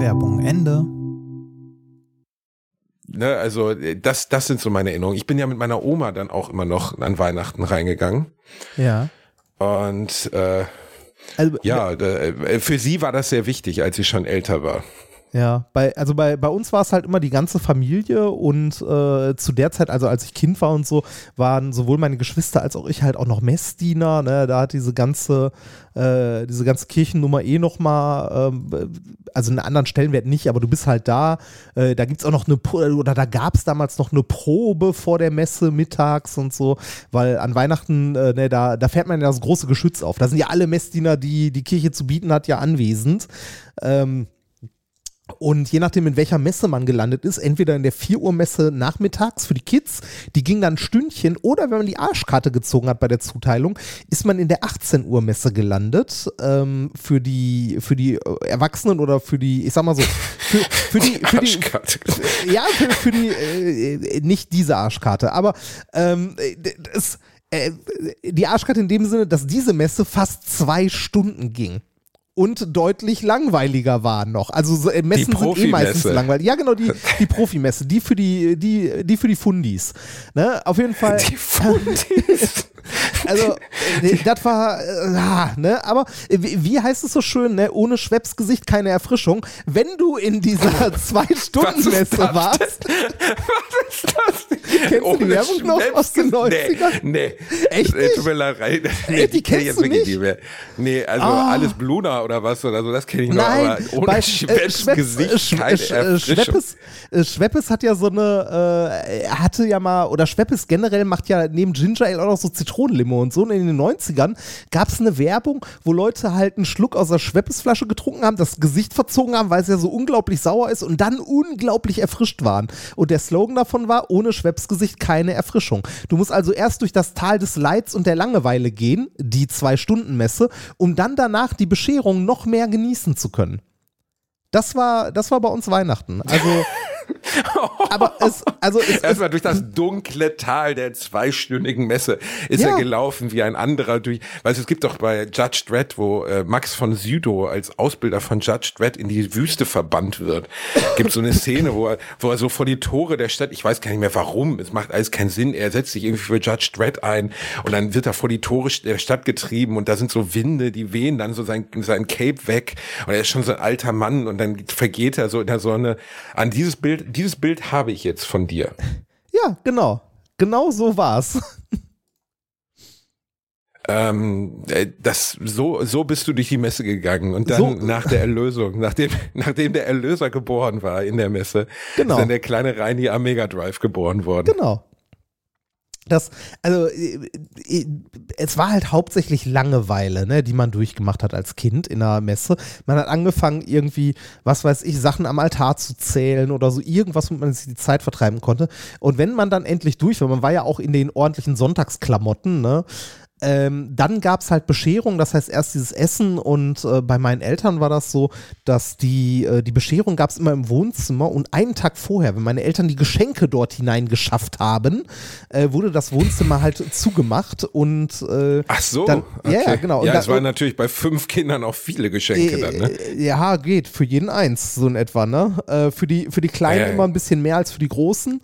Werbung Ende. Ne, also äh, das, das sind so meine Erinnerungen. Ich bin ja mit meiner Oma dann auch immer noch an Weihnachten reingegangen. ja. Und äh, Also, ja, äh, für sie war das sehr wichtig, als sie schon älter war. Ja, bei, also bei, bei uns war es halt immer die ganze Familie und äh, zu der Zeit, also als ich Kind war und so, waren sowohl meine Geschwister als auch ich halt auch noch Messdiener. Ne? Da hat diese ganze, äh, diese ganze Kirchennummer eh nochmal, ähm, also einen anderen Stellenwert nicht, aber du bist halt da. Äh, da gibt es auch noch eine, oder da gab es damals noch eine Probe vor der Messe mittags und so, weil an Weihnachten, äh, ne, da, da fährt man ja das große Geschütz auf. Da sind ja alle Messdiener, die die Kirche zu bieten hat, ja anwesend. Ähm, und je nachdem, in welcher Messe man gelandet ist, entweder in der 4 Uhr Messe nachmittags für die Kids, die ging dann ein Stündchen, oder wenn man die Arschkarte gezogen hat bei der Zuteilung, ist man in der 18 Uhr Messe gelandet ähm, für die für die äh, Erwachsenen oder für die, ich sag mal so, für, für die für die Arschkarte. ja, für, für die, äh, nicht diese Arschkarte, aber ähm, das, äh, die Arschkarte in dem Sinne, dass diese Messe fast zwei Stunden ging. Und deutlich langweiliger war noch. Also so, äh, Messen sind eh meistens langweilig. Ja, genau, die, die Profimesse, die für die, die, die für die Fundis. Ne? Auf jeden Fall. Die Fundis. Also, äh, das war, äh, ne, aber äh, wie, heißt es so schön, ne, ohne Schwepps-Gesicht keine Erfrischung. Wenn du in dieser Zwei-Stunden-Messe warst, Was ist das? Kennst du die Werbung noch aus den 90ern? Nee, nee. Echt Äh, Tut mir leid. Nee, die kennst du wirklich nicht? mehr. Nee, also Ah. alles Bluna oder was oder so, das kenne ich noch. Nein, aber ohne bei Schwepps Schweppes- Gesicht Sch- keine Sch- Erfrischung. Schweppes, Schweppes hat ja so eine, äh, er hatte ja mal, oder Schweppes generell macht ja neben Ginger Ale auch noch so Zitronenlimo und so. Und in den 90ern gab es eine Werbung, wo Leute halt einen Schluck aus der Schweppesflasche getrunken haben, das Gesicht verzogen haben, weil es ja so unglaublich sauer ist und dann unglaublich erfrischt waren. Und der Slogan davon war, ohne Schweppesgesicht keine Erfrischung. Du musst also erst durch das Tal des Leids und der Langeweile gehen, die Zwei-Stunden-Messe, um dann danach die Bescherung noch mehr genießen zu können. Das war, das war bei uns Weihnachten. Also, aber es, also es, Erstmal durch das dunkle Tal der zweistündigen Messe ist Ja. er gelaufen wie ein anderer durch. Weißt du, es gibt doch bei Judge Dredd, wo äh, Max von Sydow als Ausbilder von Judge Dredd in die Wüste verbannt wird. Gibt so eine Szene, wo er, wo er so vor die Tore der Stadt, ich weiß gar nicht mehr warum, es macht alles keinen Sinn, er setzt sich irgendwie für Judge Dredd ein und dann wird er vor die Tore der Stadt getrieben und da sind so Winde, die wehen dann so sein, sein Cape weg und er ist schon so ein alter Mann und dann vergeht er so in der Sonne. An dieses Bild, dieses Bild habe ich jetzt von dir. ja, genau. Genau so war's. Ähm, äh, das so so bist du durch die Messe gegangen und dann So. nach der Erlösung, nachdem nachdem der Erlöser geboren war in der Messe, Genau. ist dann der kleine Reini am Mega Drive geboren worden. Genau. Das, also, äh, äh, es war halt hauptsächlich Langeweile, ne, die man durchgemacht hat als Kind in der Messe. Man hat angefangen, irgendwie, was weiß ich, Sachen am Altar zu zählen oder so, irgendwas, womit man sich die Zeit vertreiben konnte. Und wenn man dann endlich durch war, man war ja auch in den ordentlichen Sonntagsklamotten, ne, ähm, dann gab es halt Bescherung, das heißt erst dieses Essen und äh, bei meinen Eltern war das so, dass die, äh, die Bescherung gab es immer im Wohnzimmer und einen Tag vorher, wenn meine Eltern die Geschenke dort hineingeschafft haben, äh, wurde das Wohnzimmer halt zugemacht und äh, Ach so, Dann- ja, ja, genau. Ja, es waren natürlich bei fünf Kindern auch viele Geschenke dann, ne? äh, Ja, geht. Für jeden eins, so in etwa, ne? Äh, für, die, für die Kleinen Ja, ja. immer ein bisschen mehr als für die Großen.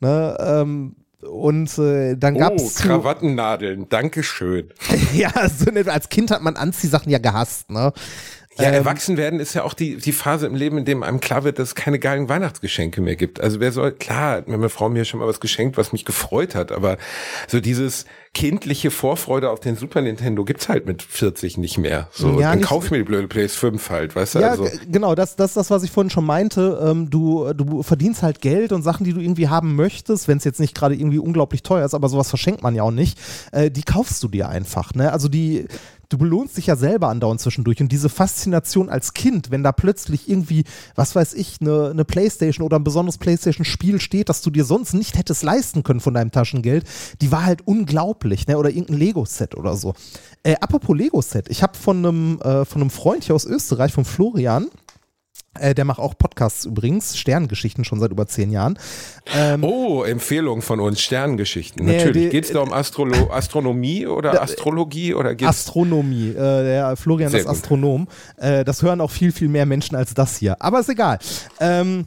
Ne? Ähm, und äh, dann gab Oh, es. Krawattennadeln, Dankeschön. ja, so in etwa. Als Kind hat man Anziehsachen ja gehasst, ne? Ja, Ähm, erwachsen werden ist ja auch die, die Phase im Leben, in dem einem klar wird, dass es keine geilen Weihnachtsgeschenke mehr gibt. Also wer soll, klar, hat mir meine Frau mir schon mal was geschenkt, was mich gefreut hat, aber so dieses kindliche Vorfreude auf den Super Nintendo gibt's halt mit 40 nicht mehr. So, Ja, dann nicht- kauf ich mir die blöde PS5 halt, weißt du? Ja, also, genau, das, das ist das, was ich vorhin schon meinte. Ähm, du, du verdienst halt Geld und Sachen, die du irgendwie haben möchtest, wenn es jetzt nicht gerade irgendwie unglaublich teuer ist, aber sowas verschenkt man ja auch nicht, äh, die kaufst du dir einfach. Ne? Also die, du belohnst dich ja selber andauernd zwischendurch und diese Faszination als Kind, wenn da plötzlich irgendwie, was weiß ich, eine eine Playstation oder ein besonderes Playstation-Spiel steht, das du dir sonst nicht hättest leisten können von deinem Taschengeld, die war halt unglaublich, ne? Oder irgendein Lego-Set oder so. Äh, apropos Lego-Set, ich habe von äh, von einem Freund hier aus Österreich, von Florian, äh, der macht auch Podcasts übrigens, Sterngeschichten schon seit über zehn Jahren. Ähm, oh, Empfehlung von uns, Sterngeschichten. Nee, Natürlich. die- Geht's da um Astrolo Astronomie oder Da- Astrologie oder geht's? Astronomie. Äh, der Florian Sehr ist. Astronom. Äh, das hören auch viel, viel mehr Menschen als das hier. Aber ist egal. Ähm,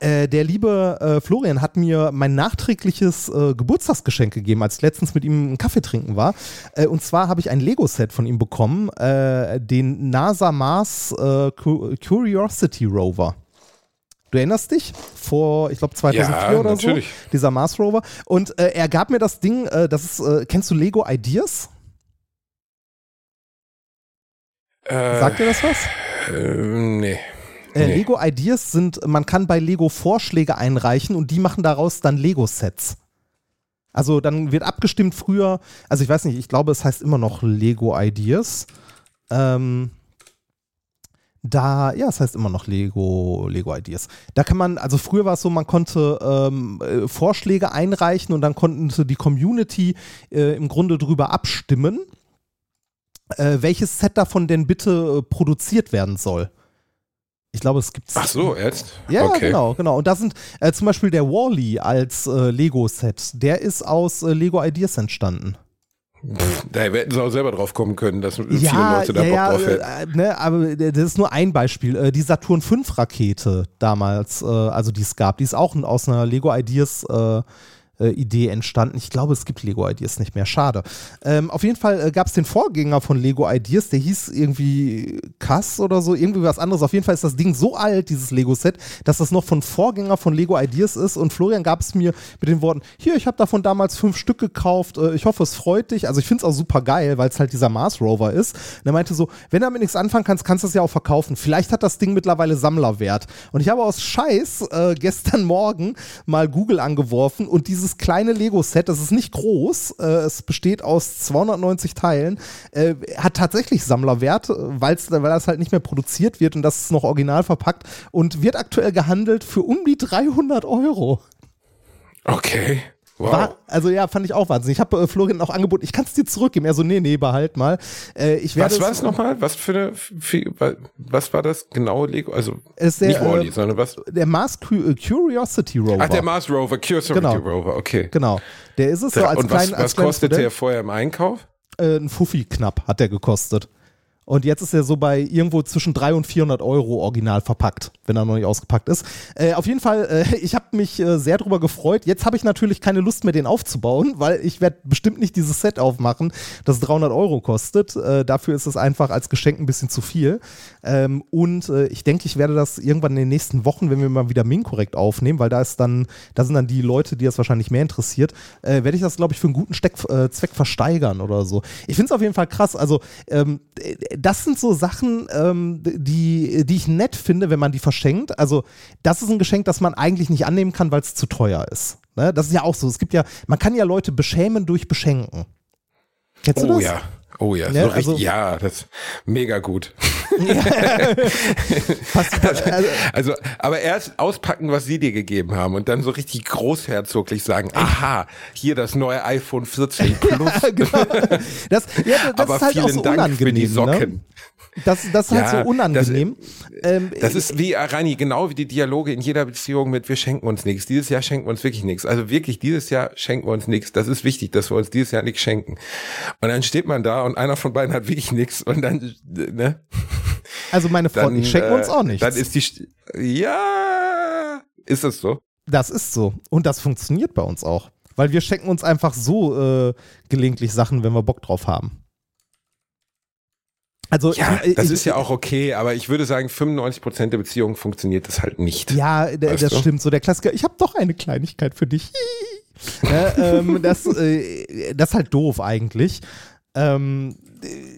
äh, der liebe äh, Florian hat mir mein nachträgliches äh, Geburtstagsgeschenk gegeben, als ich letztens mit ihm einen Kaffee trinken war. Äh, und zwar habe ich ein Lego-Set von ihm bekommen, äh, den NASA Mars Cu- Curiosity Rover. Du erinnerst dich? Vor, ich glaube, 2004 Ja, oder natürlich. so. Dieser Mars Rover. Und er gab mir das Ding, das ist, kennst du Lego Ideas? Sagt dir das was? äh, nee. Äh, Nee. Lego Ideas sind, man kann bei Lego Vorschläge einreichen und die machen daraus dann Lego-Sets. Also dann wird abgestimmt früher, also ich weiß nicht, ich glaube, es heißt immer noch Lego Ideas. Ähm, da, ja, es heißt immer noch Lego, Lego Ideas. Da kann man, also früher war es so, man konnte ähm, äh, Vorschläge einreichen und dann konnte die Community äh, im Grunde drüber abstimmen, äh, welches Set davon denn bitte äh, produziert werden soll. Ich glaube, es gibt Ach so, jetzt? ja, okay. genau, genau. Und da sind äh, zum Beispiel der Wally als äh, Lego-Set, der ist aus äh, Lego Ideas entstanden. Pff, da hätten sie auch selber drauf kommen können, dass viele Leute da ja, Bock drauf ja, hätten. äh, ne, aber äh, das ist nur ein Beispiel. Äh, die Saturn 5 Rakete damals, also die es gab, die ist auch aus einer Lego Ideas äh, Idee entstanden. Ich glaube, es gibt Lego Ideas nicht mehr. Schade. Ähm, auf jeden Fall äh, gab es den Vorgänger von Lego Ideas, der hieß irgendwie Kass oder so, irgendwie was anderes. Auf jeden Fall ist das Ding so alt, dieses Lego-Set, dass das noch von Vorgänger von Lego Ideas ist. Und Florian gab es mir mit den Worten: Hier, ich habe davon damals fünf Stück gekauft. Äh, ich hoffe, es freut dich. Also, ich finde es auch super geil, weil es halt dieser Mars Rover ist. Und er meinte so: Wenn du damit nichts anfangen kannst, kannst du es ja auch verkaufen. Vielleicht hat das Ding mittlerweile Sammlerwert. Und ich habe aus Scheiß äh, gestern Morgen mal Google angeworfen und dieses dieses kleine Lego-Set, das ist nicht groß, äh, es besteht aus 290 Teilen, äh, hat tatsächlich Sammlerwert, weil's, weil das halt nicht mehr produziert wird und das ist noch original verpackt und wird aktuell gehandelt für um die 300 Euro. Okay. Wow. War, also ja, fand ich auch wahnsinnig. Ich habe äh, Florian auch angeboten, ich kann es dir zurückgeben. Er so, nee, nee, behalt mal. Äh, ich werde was war es nochmal? Was für eine, für, was war das genaue Lego? Also Ist der, nicht Wally, äh, sondern was? Der Mars äh, Curiosity Rover. Ach, der Mars Rover, Curiosity Genau. Rover, okay. Genau. Der ist es so als Und was, klein, als was kleines kostet Modell. der vorher im Einkauf? Äh, ein Fuffi knapp hat der gekostet. Und jetzt ist er so bei irgendwo zwischen 300 und 400 Euro original verpackt, wenn er noch nicht ausgepackt ist. Äh, auf jeden Fall, äh, ich habe mich äh, sehr drüber gefreut. Jetzt habe ich natürlich keine Lust mehr, den aufzubauen, weil ich werde bestimmt nicht dieses Set aufmachen, das 300 Euro kostet. Äh, dafür ist es einfach als Geschenk ein bisschen zu viel. Ähm, und äh, ich denke, ich werde das irgendwann in den nächsten Wochen, wenn wir mal wieder Min-korrekt aufnehmen, weil da ist dann, da sind dann die Leute, die das wahrscheinlich mehr interessiert, äh, werde ich das, glaube ich, für einen guten Steck, Zweck versteigern oder so. Ich finde es auf jeden Fall krass. Also, ähm, das sind so Sachen, ähm, die, die ich nett finde, wenn man die verschenkt. Also, das ist ein Geschenk, das man eigentlich nicht annehmen kann, weil es zu teuer ist. Ne? Das ist ja auch so. Es gibt ja, man kann ja Leute beschämen durch Beschenken. Kennst du Oh das? ja. Oh ja, Ja, so richtig, also- ja, das ist mega gut. Passt, also, Also, aber erst auspacken, was sie dir gegeben haben und dann so richtig großherzoglich sagen, aha, hier das neue iPhone 14 Plus. genau. Das, ja, das aber ist halt vielen auch so Dank für die Ne? Socken. Das, das ist Ja, halt so unangenehm. ähm, Das ist wie, äh, Reini, genau wie die Dialoge in jeder Beziehung mit wir schenken uns nichts. Dieses Jahr schenken wir uns wirklich nichts. Also wirklich, dieses Jahr schenken wir uns nichts. Das ist wichtig, dass wir uns dieses Jahr nichts schenken. Und dann steht man da und einer von beiden hat wirklich nichts und dann, äh, ne? also meine Dann, Freunde, ich schenke uns äh, auch nichts. Dann ist die, ja, ist es so? Das ist so. Und das funktioniert bei uns auch. Weil wir schenken uns einfach so äh, gelegentlich Sachen, wenn wir Bock drauf haben. Also, Ja, ich- das ich- ist ja auch okay, aber ich würde sagen, 95% der Beziehungen funktioniert das halt nicht. Ja, Weißt das du? stimmt. So der Klassiker, ich habe doch eine Kleinigkeit für dich. äh, ähm, das, äh, das ist halt doof eigentlich. Ähm, äh,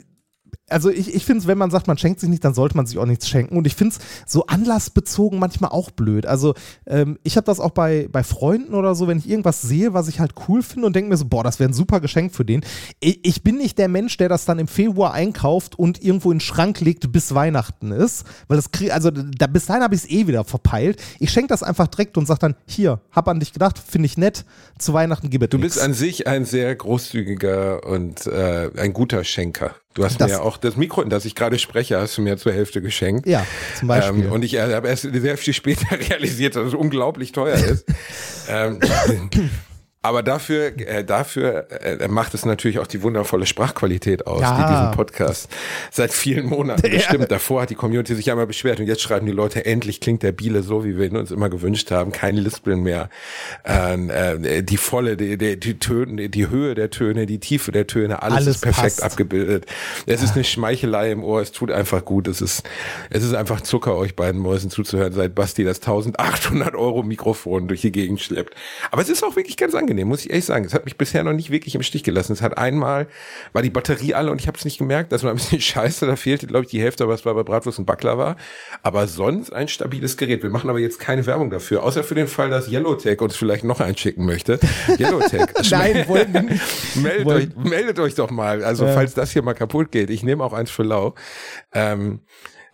also ich, ich finde es, wenn man sagt, man schenkt sich nicht, dann sollte man sich auch nichts schenken. Und ich finde es so anlassbezogen manchmal auch blöd. Also ähm, ich habe das auch bei, bei Freunden oder so, wenn ich irgendwas sehe, was ich halt cool finde und denke mir so, boah, das wäre ein super Geschenk für den. Ich, ich bin nicht der Mensch, der das dann im Februar einkauft und irgendwo in den Schrank legt, bis Weihnachten ist. Weil das krieg, also da, bis dahin habe ich es eh wieder verpeilt. Ich schenke das einfach direkt und sage dann, hier, hab an dich gedacht, finde ich nett, zu Weihnachten gib es Du nix. bist an sich ein sehr großzügiger und äh, ein guter Schenker. Du hast Das- mir ja auch das Mikro, in das ich gerade spreche, hast du mir zur Hälfte geschenkt. Ja, zum Beispiel. Ähm, und ich äh, habe erst sehr viel später realisiert, dass es unglaublich teuer ist. ähm, aber dafür, äh, dafür äh, macht es natürlich auch die wundervolle Sprachqualität aus, Ja. die diesen Podcast seit vielen Monaten bestimmt. Davor hat die Community sich einmal beschwert und jetzt schreiben die Leute, endlich klingt der Biele so, wie wir ihn uns immer gewünscht haben. Kein Lispeln mehr. Ähm, äh, die volle, die, die, die Töne, die Höhe der Töne, die Tiefe der Töne, alles, Alles ist perfekt passt. abgebildet. Es ist eine Schmeichelei im Ohr, es tut einfach gut. Es ist, es ist einfach Zucker, euch beiden Mäusen zuzuhören, seit Basti das 1800 Euro Mikrofon durch die Gegend schleppt. Aber es ist auch wirklich ganz angenehm, muss ich ehrlich sagen. Es hat mich bisher noch nicht wirklich im Stich gelassen. Es hat einmal, war die Batterie alle und ich habe es nicht gemerkt. Das war ein bisschen scheiße. Da fehlte, glaube ich, die Hälfte, was bei Bratwurst und Backler war. Aber sonst ein stabiles Gerät. Wir machen aber jetzt keine Werbung dafür, außer für den Fall, dass Yellowtech uns vielleicht noch einschicken möchte. Yellowtech. Nein, wollen wir nicht. meldet, euch, meldet euch doch mal. Also Ja. falls das hier mal kaputt geht. Ich nehme auch eins für lau. Ähm,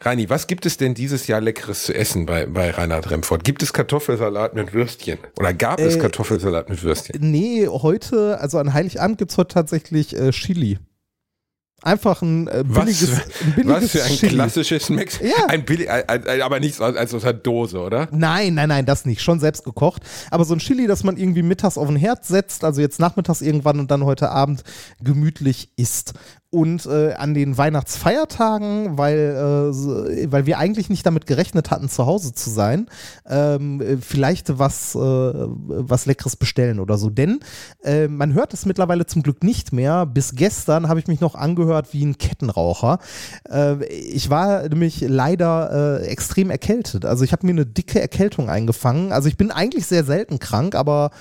Reini, was gibt es denn dieses Jahr Leckeres zu essen bei, bei Reinhard Remford? Gibt es Kartoffelsalat mit Würstchen? Oder gab es Äh, Kartoffelsalat mit Würstchen? Nee, heute, also an Heiligabend gibt es heute tatsächlich äh, Chili. Einfach ein äh, Was, billiges, ein billiges was für ein Chili. klassisches Mex. Ja. Ein billig, ein, ein, aber nichts als, als aus einer Dose, oder? Nein, nein, nein, das nicht. Schon selbst gekocht. Aber so ein Chili, das man irgendwie mittags auf den Herd setzt, also jetzt nachmittags irgendwann und dann heute Abend gemütlich isst. Und äh, an den Weihnachtsfeiertagen, weil, äh, weil wir eigentlich nicht damit gerechnet hatten, zu Hause zu sein, ähm, äh, vielleicht was, äh, was Leckeres bestellen oder so. Denn äh, man hört es mittlerweile zum Glück nicht mehr. Bis gestern habe ich mich noch angehört wie ein Kettenraucher. Äh, ich war nämlich leider äh, extrem erkältet. Also ich habe mir eine dicke Erkältung eingefangen. Also ich bin eigentlich sehr selten krank, aber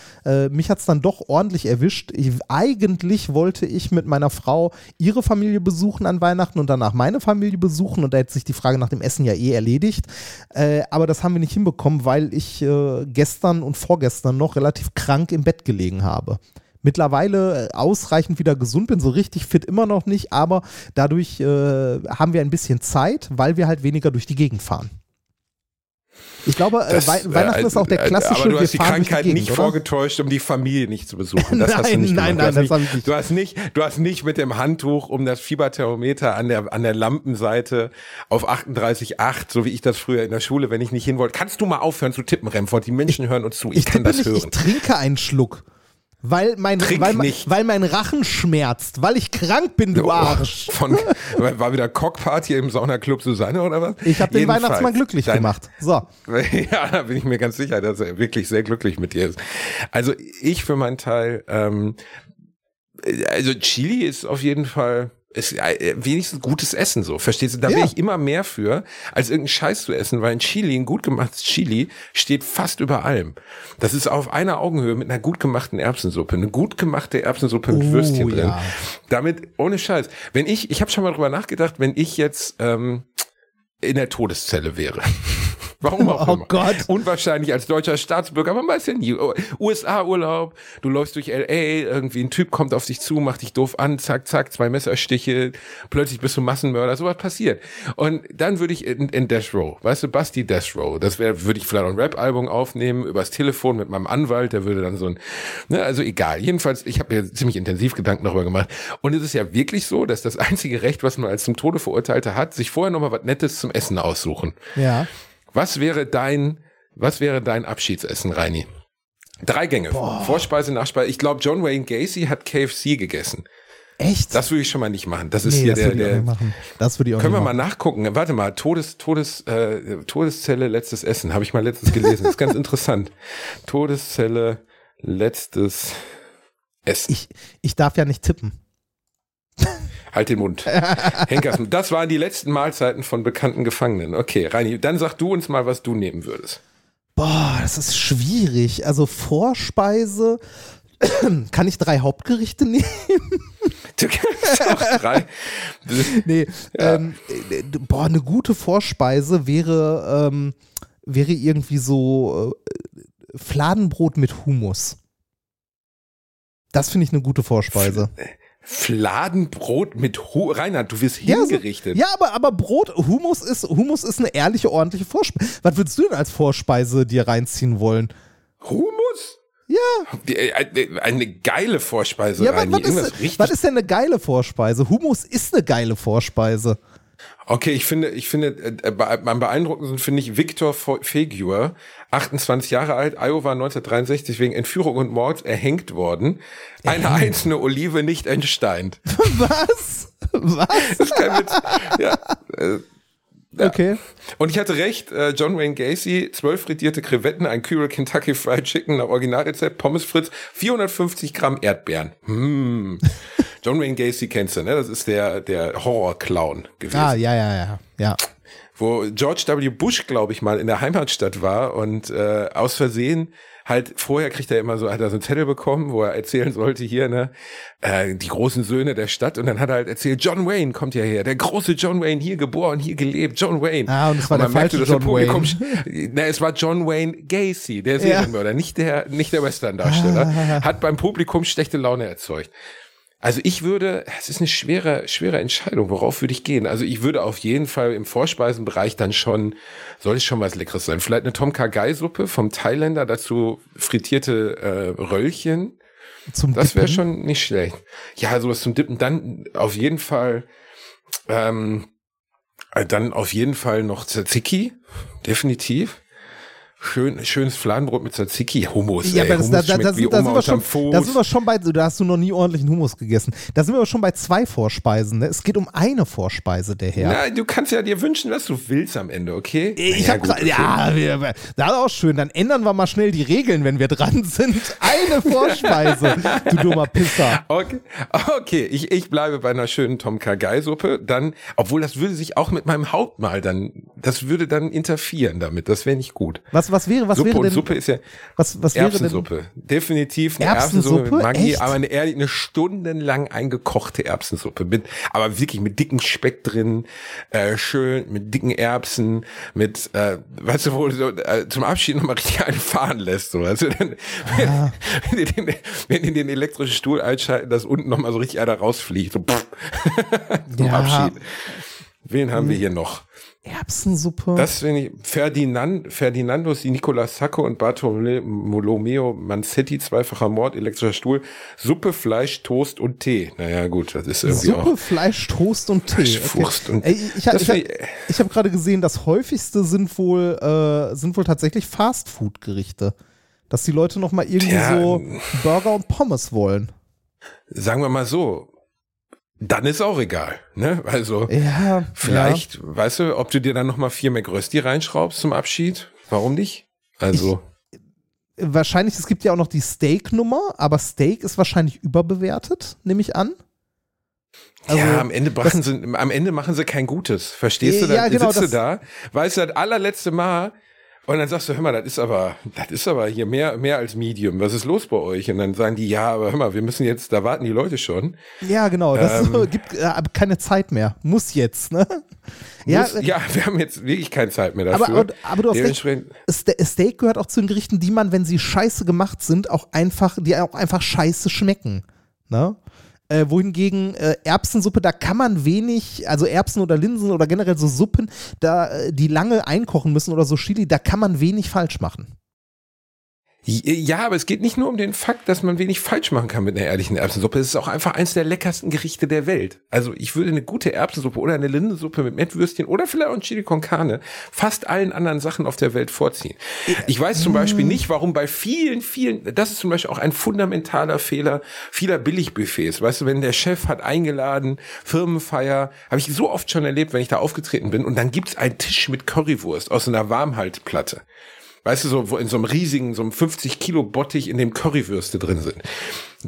mich hat es dann doch ordentlich erwischt. Ich, eigentlich wollte ich mit meiner Frau ihre eure Familie besuchen an Weihnachten und danach meine Familie besuchen und da hätte sich die Frage nach dem Essen ja eh erledigt. Äh, aber das haben wir nicht hinbekommen, weil ich äh, gestern und vorgestern noch relativ krank im Bett gelegen habe. Mittlerweile äh, ausreichend wieder gesund bin, so richtig fit immer noch nicht, aber dadurch äh, haben wir ein bisschen Zeit, weil wir halt weniger durch die Gegend fahren. Ich glaube, äh, Das, Weihnachten äh, ist auch der äh, klassische. Aber du hast die Krankheit Gegend, nicht oder? vorgetäuscht, um die Familie nicht zu besuchen. Das hast du Nein, nicht nein, gemacht. nein, du, hast das hab ich nicht. du hast nicht. Du hast nicht mit dem Handtuch um das Fieberthermometer an der an der Lampenseite auf 38,8, so wie ich das früher in der Schule, wenn ich nicht hin wollte. Kannst du mal aufhören zu tippen, Remford? Die Menschen hören uns zu. Ich, Ich kann das nicht, hören. ich trinke einen Schluck. Weil mein, Trink weil, mein- nicht. weil mein Rachen schmerzt, weil ich krank bin, du Oh, Arsch. Von, war wieder Cockparty im Saunaclub Susanne oder was? Ich habe den Weihnachtsmann glücklich dein- gemacht. So. Ja, da bin ich mir ganz sicher, dass er wirklich sehr glücklich mit dir ist. Also ich für meinen Teil, ähm, also Chili ist auf jeden Fall ist äh, wenigstens gutes Essen so, verstehst du? Da Ja. wäre ich immer mehr für, als irgendeinen Scheiß zu essen, weil ein Chili, ein gut gemachtes Chili, steht fast über allem. Das ist auf einer Augenhöhe mit einer gut gemachten Erbsensuppe. Eine gut gemachte Erbsensuppe mit Oh, Würstchen drin. ja. Damit, ohne Scheiß. Wenn ich, ich habe schon mal drüber nachgedacht, wenn ich jetzt ähm, in der Todeszelle wäre. Warum auch Oh immer. Gott. Unwahrscheinlich als deutscher Staatsbürger, man weiß ja nie. USA-Urlaub, du läufst durch L.A., irgendwie ein Typ kommt auf dich zu, macht dich doof an, zack, zack, zwei Messerstiche, plötzlich bist du Massenmörder, sowas passiert. Und dann würde ich in, in Death Row, weißt du, Basti Death Row, das wäre, würde ich vielleicht ein Rap-Album aufnehmen, übers Telefon mit meinem Anwalt, der würde dann so ein, ne, also egal. Jedenfalls, ich habe mir ziemlich intensiv Gedanken darüber gemacht. Und es ist ja wirklich so, dass das einzige Recht, was man als zum Tode Verurteilte hat, sich vorher nochmal was Nettes zum Essen aussuchen. Ja. Was wäre dein, was wäre dein Abschiedsessen, Reini? Drei Gänge. Vorspeise, Nachspeise. Ich glaube, John Wayne Gacy hat KFC gegessen. Echt? Das würde ich schon mal nicht machen. Das ist nee, hier das der, würde ich auch der. nicht machen. Das würde ich auch Können wir mal nachgucken? Warte mal, Todes, Todes, äh, Todeszelle, letztes Essen. Habe ich mal letztens gelesen. Das ist ganz interessant. Todeszelle, letztes Essen. Ich, ich darf ja nicht tippen. Halt den Mund. Henkers, das waren die letzten Mahlzeiten von bekannten Gefangenen. Okay, Reini, dann sag du uns mal, was du nehmen würdest. Boah, das ist schwierig. Also Vorspeise. Kann ich drei Hauptgerichte nehmen? Du kannst auch drei. Nee. Ähm, äh, boah, eine gute Vorspeise wäre, ähm, wäre irgendwie so äh, Fladenbrot mit Hummus. Das finde ich eine gute Vorspeise. Fladenbrot mit Hu Reinhard, du wirst Ja, so- hingerichtet. Ja, aber, aber Brot, Hummus ist, Hummus ist eine ehrliche, ordentliche Vorspeise. Was würdest du denn als Vorspeise dir reinziehen wollen? Hummus? Ja, Die- äh, Eine geile Vorspeise, ja was, Reini. was, Irgendwas ist, was ist denn eine geile Vorspeise? Hummus ist eine geile Vorspeise. Okay, ich finde, ich finde, äh, be- am beeindruckendsten finde ich Victor Fegur, 28 Jahre alt, Iowa 1963 wegen Entführung und Mord erhängt worden. Eine einzelne Olive nicht entsteint. Was? Was? Das ist kein Witz. Ja, äh, Okay. Und ich hatte recht, äh, John Wayne Gacy, zwölf frittierte Krevetten, ein Kühl Kentucky Fried Chicken nach Originalrezept, Pommes Fritz, 450 Gramm Erdbeeren. Hm. John Wayne Gacy kennst du, ne? Das ist der, der Horror-Clown gewesen. Ah, ja, ja, ja. Ja. Wo George W. Bush, glaube ich, mal in der Heimatstadt war und äh, aus Versehen halt vorher kriegt er immer so, hat er so einen Zettel bekommen, wo er erzählen sollte hier, ne, äh, die großen Söhne der Stadt und dann hat er halt erzählt, John Wayne kommt ja her, der große John Wayne, hier geboren, hier gelebt, John Wayne. Ah, und es war der man merkte, falsche dass John der Publikum, Ne, es war John Wayne Gacy, der Serienmörder, nicht der, nicht der Western-Darsteller, hat beim Publikum schlechte Laune erzeugt. Also ich würde, es ist eine schwere, schwere Entscheidung, worauf würde ich gehen? Also ich würde auf jeden Fall im Vorspeisenbereich dann schon, soll es schon was Leckeres sein? Vielleicht eine Tom Kha Gai Suppe vom Thailänder, dazu frittierte äh, Röllchen. Zum Das wäre schon nicht schlecht. Ja, sowas zum Dippen. Dann auf jeden Fall, ähm, äh, dann auf jeden Fall noch Tzatziki, definitiv. Schön, schönes Fladenbrot mit Tzatziki, Hummus. Ja, ey. aber das, Hummus da, da, da, sind, da, sind wir schon, Fuß. da sind wir schon bei, da hast du noch nie ordentlichen Hummus gegessen. Da sind wir aber schon bei zwei Vorspeisen. Ne? Es geht um eine Vorspeise, der Herr. Na, du kannst ja dir wünschen, was du willst am Ende, okay? Ich Ja, hab gut, okay. ja, wir, wir- das ist auch schön. Dann ändern wir mal schnell die Regeln, wenn wir dran sind. Eine Vorspeise, du dummer Pisser. Okay, okay. Ich, ich bleibe bei einer schönen Tom Kha Gai Suppe. Dann, obwohl das würde sich auch mit meinem Hauptmahl dann, das würde dann interferieren damit. Das wäre nicht gut. Was, was, was wäre, was Suppe wäre denn, Suppe ist ja was, was wäre denn, Erbsensuppe. Definitiv eine Erbsensuppe? Erbsensuppe mit Maggi, Echt? aber eine eine stundenlang eingekochte Erbsensuppe mit, aber wirklich mit dicken Speck drin, äh, schön mit dicken Erbsen, mit, äh, weißt du, wo du so, äh, zum Abschied nochmal richtig einen fahren lässt, so, also dann, wenn, wenn, die den, wenn die den elektrischen Stuhl einschalten, dass unten nochmal so richtig einer rausfliegt, so, pff, zum Ja. Abschied. Wen haben wir hier noch? Erbsensuppe? Das finde ich, Ferdinand, Ferdinando Di Nicola Sacco und Bartolomeo Manzetti, zweifacher Mord, elektrischer Stuhl, Suppe, Fleisch, Toast und Tee. Naja, gut, das ist irgendwie Suppe, auch. Fleisch, Toast und Tee. Fleisch, Wurst und- Ey, ich habe ich find ich- ich hab gerade gesehen, das häufigste sind wohl, äh, sind wohl tatsächlich Fastfood-Gerichte. Dass die Leute noch mal irgendwie Tja, so Burger und Pommes wollen. Sagen wir mal so. Dann ist auch egal, ne? Also, Ja, vielleicht, weißt du, ob du dir dann nochmal vier McRösti reinschraubst zum Abschied? Warum nicht? Also, Ja. Wahrscheinlich, es gibt ja auch noch die Steak-Nummer, aber Steak ist wahrscheinlich überbewertet, nehme ich an. Also, ja, am Ende machen sie, am Ende machen sie kein Gutes. Verstehst du? Dann Ja, genau, sitzt du da, weißt du, das allerletzte Mal, und dann sagst du, hör mal, das ist aber, das ist aber hier mehr, mehr als Medium. Was ist los bei euch? Und dann sagen die, ja, aber hör mal, wir müssen jetzt, da warten die Leute schon. Ja, genau. Das Ähm. gibt äh, aber keine Zeit mehr. Muss jetzt, ne? Ja, Muss, ja, wir haben jetzt wirklich keine Zeit mehr dafür. aber, aber du hast recht. Dementsprechend, Steak gehört auch zu den Gerichten, die man, wenn sie scheiße gemacht sind, auch einfach, die auch einfach scheiße schmecken. Ne? Äh, wohingegen äh, Erbsensuppe, da kann man wenig, also Erbsen oder Linsen oder generell so Suppen, da, äh, die lange einkochen müssen oder so Chili, da kann man wenig falsch machen. Ja, aber es geht nicht nur um den Fakt, dass man wenig falsch machen kann mit einer ehrlichen Erbsensuppe. Es ist auch einfach eins der leckersten Gerichte der Welt. Also ich würde eine gute Erbsensuppe oder eine Linsensuppe mit Mettwürstchen oder vielleicht auch ein Chili con Carne fast allen anderen Sachen auf der Welt vorziehen. Ich weiß zum Beispiel nicht, warum bei vielen, vielen, das ist zum Beispiel auch ein fundamentaler Fehler vieler Billigbuffets. Weißt du, wenn der Chef hat eingeladen, Firmenfeier, habe ich so oft schon erlebt, wenn ich da aufgetreten bin und dann gibt's einen Tisch mit Currywurst aus einer Warmhaltplatte. Weißt du, so, wo in so einem riesigen, so einem 50 Kilo Bottich, in dem Currywürste drin sind.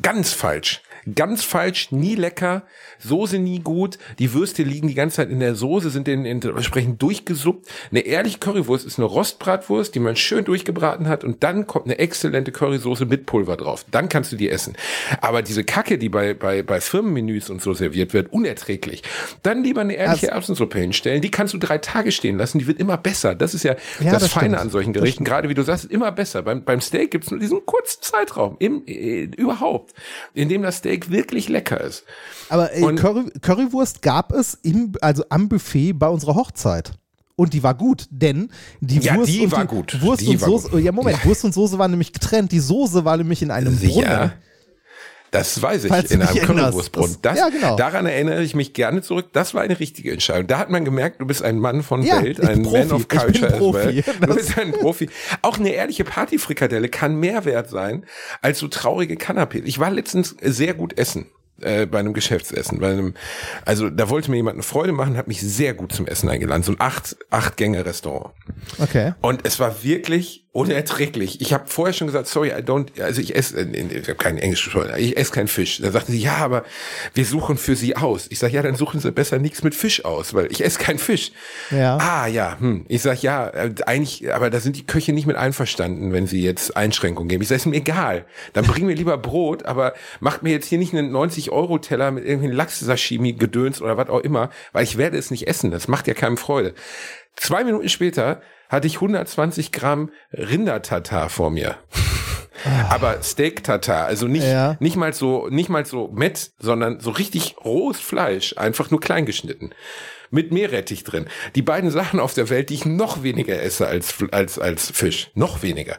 Ganz falsch. Ganz falsch, nie lecker, Soße nie gut, die Würste liegen die ganze Zeit in der Soße, sind in, in, entsprechend durchgesuppt. Eine ehrliche Currywurst ist eine Rostbratwurst, die man schön durchgebraten hat und dann kommt eine exzellente Currysoße mit Pulver drauf. Dann kannst du die essen. Aber diese Kacke, die bei, bei, bei Firmenmenüs und so serviert wird, unerträglich. Dann lieber eine ehrliche Also- Erbsensuppe hinstellen, die kannst du drei Tage stehen lassen, die wird immer besser. Das ist ja, Ja, das, das Feine stimmt. an solchen Gerichten, gerade wie du sagst, immer besser. Beim, beim Steak gibt's nur diesen kurzen Zeitraum, im, äh, überhaupt, in dem das Steak wirklich lecker ist. Aber ey, Curry, Currywurst gab es im, also am Buffet bei unserer Hochzeit. Und die war gut, denn die Ja, Wurst die und war die gut. Wurst Die und Soße, gut. ja Moment, Wurst und Soße waren nämlich getrennt. Die Soße war nämlich in einem. Brunnen. Das weiß ich, Falls in einem. Currywurstbrunnen. Das- Das, ja, genau. Daran erinnere ich mich gerne zurück. Das war eine richtige Entscheidung. Da hat man gemerkt, du bist ein Mann von Ja, Welt, ein bin Man Profi. of Culture as Profi. well. Du bist ein Profi. Auch eine ehrliche Partyfrikadelle kann mehr wert sein als so traurige Canapés. Ich war letztens sehr gut essen. Äh, bei einem Geschäftsessen, bei einem, also da wollte mir jemand eine Freude machen, hat mich sehr gut zum Essen eingeladen, so ein acht, acht Gänge Restaurant. Okay. Und es war wirklich unerträglich. Ich habe vorher schon gesagt, sorry, I don't, also ich esse, äh, ich habe kein Englisch gesprochen, ich esse keinen Fisch. Da sagten sie, ja, aber wir suchen für sie aus. Ich sage, ja, dann suchen sie besser nichts mit Fisch aus, weil ich esse keinen Fisch. Ja. Ah, ja, hm. Ich sage, ja, äh, eigentlich, aber da sind die Köche nicht mit einverstanden, wenn sie jetzt Einschränkungen geben. Ich sage, ist mir egal. Dann bring mir lieber Brot, aber macht mir jetzt hier nicht einen 90-Euro-Teller mit irgendwelchen Lachs-Sashimi-Gedöns oder was auch immer, weil ich werde es nicht essen. Das macht ja keinem Freude. Zwei Minuten später hatte ich 120 Gramm Rindertatar vor mir. Aber Steak Tatar, also nicht, Ja. nicht mal so, nicht mal so Mett, sondern so richtig rohes Fleisch, einfach nur klein geschnitten. Mit Meerrettich drin. Die beiden Sachen auf der Welt, die ich noch weniger esse als, als, als Fisch. Noch weniger.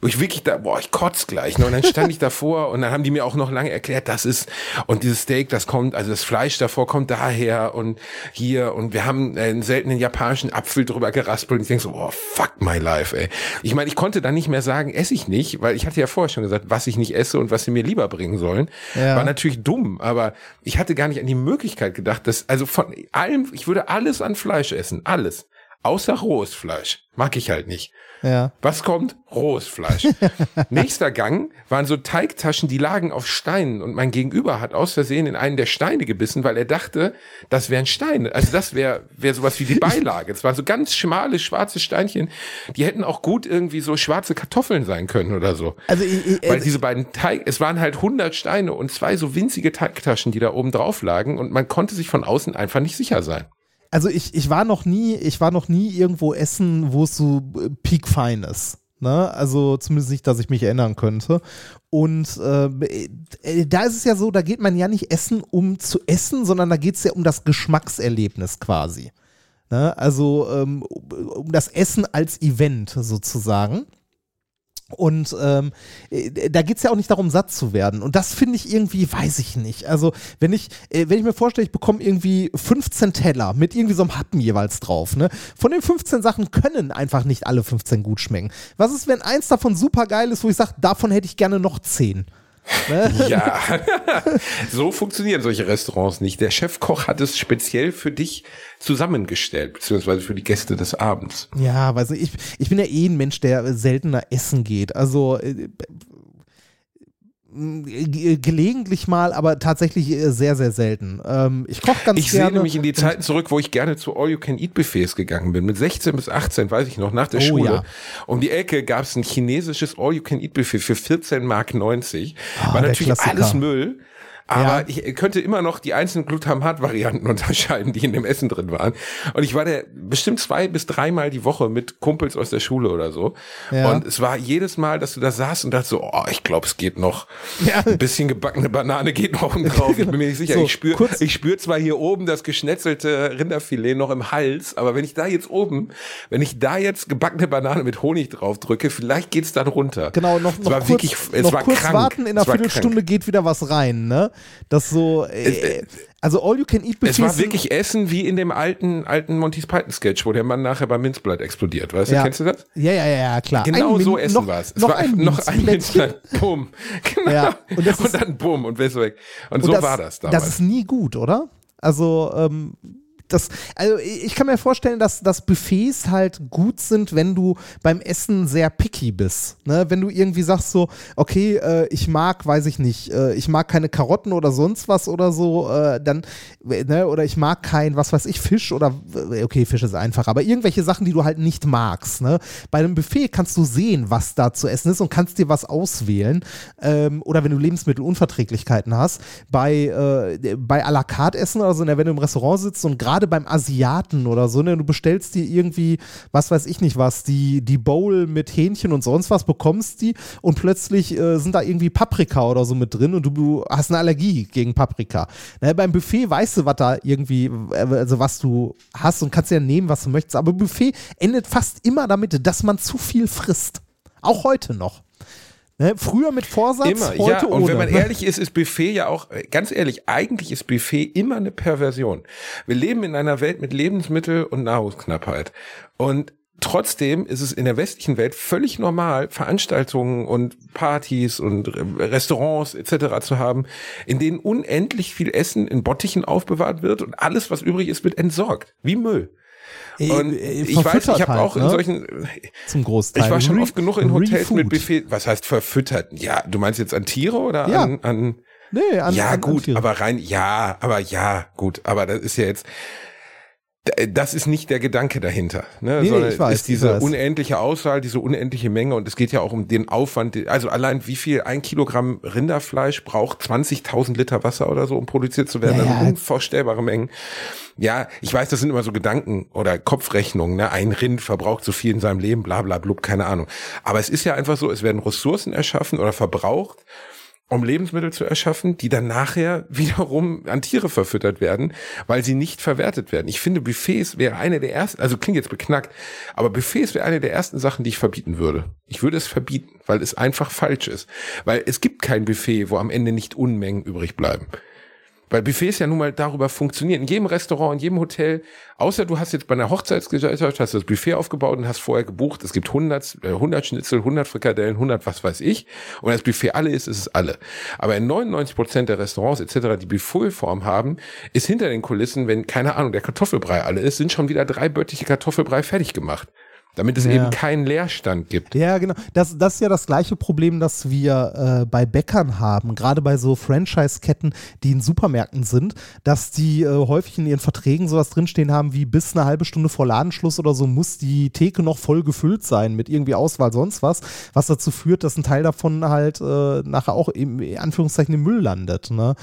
Wo ich wirklich da, boah, ich kotz gleich. Ne? Und dann stand ich davor und dann haben die mir auch noch lange erklärt, das ist, und dieses Steak, das kommt, also das Fleisch davor kommt daher und hier und wir haben einen seltenen japanischen Apfel drüber geraspelt und ich denk so, oh, fuck my life, ey. Ich meine, ich konnte dann nicht mehr sagen, esse ich nicht, weil ich hatte ja vorher schon gesagt, was ich nicht esse und was sie mir lieber bringen sollen. Ja. War natürlich dumm, aber ich hatte gar nicht an die Möglichkeit gedacht, dass, also von allem, ich würde alles an Fleisch essen, alles. außer rohes Fleisch. Mag ich halt nicht. Ja. Was kommt? Rohes Fleisch. Nächster Gang waren so Teigtaschen, die lagen auf Steinen und mein Gegenüber hat aus Versehen in einen der Steine gebissen, weil er dachte, das wären Steine. Also das wäre wär sowas wie die Beilage. Es waren so ganz schmale schwarze Steinchen, die hätten auch gut irgendwie so schwarze Kartoffeln sein können oder so. Also, ich, ich, Weil also diese beiden Teig, es waren halt 100 Steine und zwei so winzige Teigtaschen, die da oben drauf lagen und man konnte sich von außen einfach nicht sicher sein. Also ich, ich war noch nie, ich war noch nie irgendwo essen, wo es so äh, peak fein ist. Ne? Also zumindest nicht, dass ich mich erinnern könnte. Und äh, äh, da ist es ja so, da geht man ja nicht essen, um zu essen, sondern da geht es ja um das Geschmackserlebnis quasi. Ne? Also ähm, um das Essen als Event sozusagen. Und ähm, äh, da geht es ja auch nicht darum, satt zu werden. Und das finde ich irgendwie, weiß ich nicht. Also, wenn ich, äh, wenn ich mir vorstelle, ich bekomme irgendwie 15 Teller mit irgendwie so einem Happen jeweils drauf, ne? Von den 15 Sachen können einfach nicht alle 15 gut schmecken. Was ist, wenn eins davon super geil ist, wo ich sage, davon hätte ich gerne noch 10? Ne? Ja, so funktionieren solche Restaurants nicht. Der Chefkoch hat es speziell für dich zusammengestellt, beziehungsweise für die Gäste des Abends. Ja, weiß ich, ich, bin ja eh ein Mensch, der seltener essen geht. Also äh, gelegentlich mal, aber tatsächlich äh, sehr, sehr selten. Ähm, ich koche ganz Ich sehe gerne. nämlich in die Zeiten zurück, wo ich gerne zu All-You-Can-Eat-Buffets gegangen bin. Mit 16 bis 18, weiß ich noch, nach der Oh, Schule. ja. Um die Ecke gab es ein chinesisches All-You-Can-Eat-Buffet für 14 Mark 90. Ah, War natürlich alles Müll. Aber Ja. ich könnte immer noch die einzelnen Glutamat-Varianten unterscheiden, die in dem Essen drin waren. Und ich war der bestimmt zwei bis dreimal die Woche mit Kumpels aus der Schule oder so. Ja. Und es war jedes Mal, dass du da saßt und dachtest so, oh, ich glaube, es geht noch. Ja. Ein bisschen gebackene Banane geht noch oben drauf. Ich bin mir nicht sicher. So, ich spüre ich spür zwar hier oben das geschnetzelte Rinderfilet noch im Hals, aber wenn ich da jetzt oben, wenn ich da jetzt gebackene Banane mit Honig drauf drücke, vielleicht geht's dann runter. Genau, noch, es noch war kurz, wirklich, es noch war kurz krank. warten, in einer Es Viertelstunde geht wieder was rein, ne? Das so, äh, also all you can eat Es war Buffets wirklich Essen wie in dem alten, alten Monty Python Sketch, wo der Mann nachher beim Minzblatt explodiert, weißt Ja. du, kennst du das? Ja, ja, ja, ja, klar. Genau Ein so Min- essen noch, war es. Es noch war ein noch ein. Minzblatt. Bumm. Genau. Ja, und Und, das ist- dann bumm und bist weg. Und, Und so war das damals. Das ist nie gut, oder? Also, ähm, das, also ich kann mir vorstellen, dass, dass Buffets halt gut sind, wenn du beim Essen sehr picky bist. Ne? Wenn du irgendwie sagst so, okay, äh, ich mag, weiß ich nicht, äh, ich mag keine Karotten oder sonst was oder so, äh, dann, ne? oder ich mag kein, was weiß ich, Fisch oder, okay, Fisch ist einfach, aber irgendwelche Sachen, die du halt nicht magst. Ne? Bei einem Buffet kannst du sehen, was da zu essen ist und kannst dir was auswählen. Ähm, oder wenn du Lebensmittelunverträglichkeiten hast, bei, äh, bei à la carte Essen oder so, wenn du im Restaurant sitzt und gerade beim Asiaten oder so, ne, du bestellst dir irgendwie, was weiß ich nicht was, die, die Bowl mit Hähnchen und sonst was, bekommst die und plötzlich äh, sind da irgendwie Paprika oder so mit drin und du, du hast eine Allergie gegen Paprika. Ne, beim Buffet weißt du, was da irgendwie, äh, also was du hast und kannst ja nehmen, was du möchtest, aber Buffet endet fast immer damit, dass man zu viel frisst. Auch heute noch. Ne, früher mit Vorsatz, Immer, heute ja. Und ohne. wenn man ehrlich ist, ist Buffet ja auch, äh, ganz ehrlich, eigentlich ist Buffet immer eine Perversion. Wir leben in einer Welt mit Lebensmittel- und Nahrungsknappheit. Und trotzdem ist es in der westlichen Welt völlig normal, Veranstaltungen und Partys und Restaurants etc. zu haben, in denen unendlich viel Essen in Bottichen aufbewahrt wird und alles, was übrig ist, wird entsorgt. Wie Müll. Äh, Und äh, ich weiß, ich habe halt, auch in ne? solchen, zum Großteil. ich war schon oft genug in Hotels mit. Buffet. Was heißt verfüttert? Ja, du meinst jetzt an Tiere oder Ja. an, an Nee, an, ja, an, gut, an aber rein, ja, aber ja, gut, aber das ist ja jetzt, das ist nicht der Gedanke dahinter, ne? Nee, nee, sondern ich weiß, ist diese unendliche Auswahl, diese unendliche Menge und es geht ja auch um den Aufwand, also allein wie viel ein Kilogramm Rinderfleisch braucht 20.000 Liter Wasser oder so, um produziert zu werden, Ja, also unvorstellbare Mengen. Ja, ich weiß, das sind immer so Gedanken oder Kopfrechnungen, ne? ein Rind verbraucht so viel in seinem Leben, bla bla blub, keine Ahnung. Aber es ist ja einfach so, es werden Ressourcen erschaffen oder verbraucht, um Lebensmittel zu erschaffen, die dann nachher wiederum an Tiere verfüttert werden, weil sie nicht verwertet werden. Ich finde, Buffets wäre eine der ersten, also klingt jetzt beknackt, aber Buffets wäre eine der ersten Sachen, die ich verbieten würde. Ich würde es verbieten, weil es einfach falsch ist. Weil es gibt kein Buffet, wo am Ende nicht Unmengen übrig bleiben. Weil Buffets ja nun mal darüber funktionieren. In jedem Restaurant, in jedem Hotel, außer du hast jetzt bei einer Hochzeitsgesellschaft, hast du das Buffet aufgebaut und hast vorher gebucht, es gibt 100, äh, 100 Schnitzel, 100 Frikadellen, 100 was weiß ich. Und das Buffet alle ist, ist es alle. Aber in 99 Prozent der Restaurants etc., die Buffetform haben, ist hinter den Kulissen, wenn, keine Ahnung, der Kartoffelbrei alle ist, sind schon wieder drei böttliche Kartoffelbrei fertig gemacht. Damit es Ja. eben keinen Leerstand gibt. Ja, genau. Das, das ist ja das gleiche Problem, das wir äh, bei Bäckern haben, gerade bei so Franchise-Ketten, die in Supermärkten sind, dass die äh, häufig in ihren Verträgen sowas drinstehen haben wie bis eine halbe Stunde vor Ladenschluss oder so muss die Theke noch voll gefüllt sein mit irgendwie Auswahl sonst was, was dazu führt, dass ein Teil davon halt äh, nachher auch im in Anführungszeichen im Müll landet. Ne?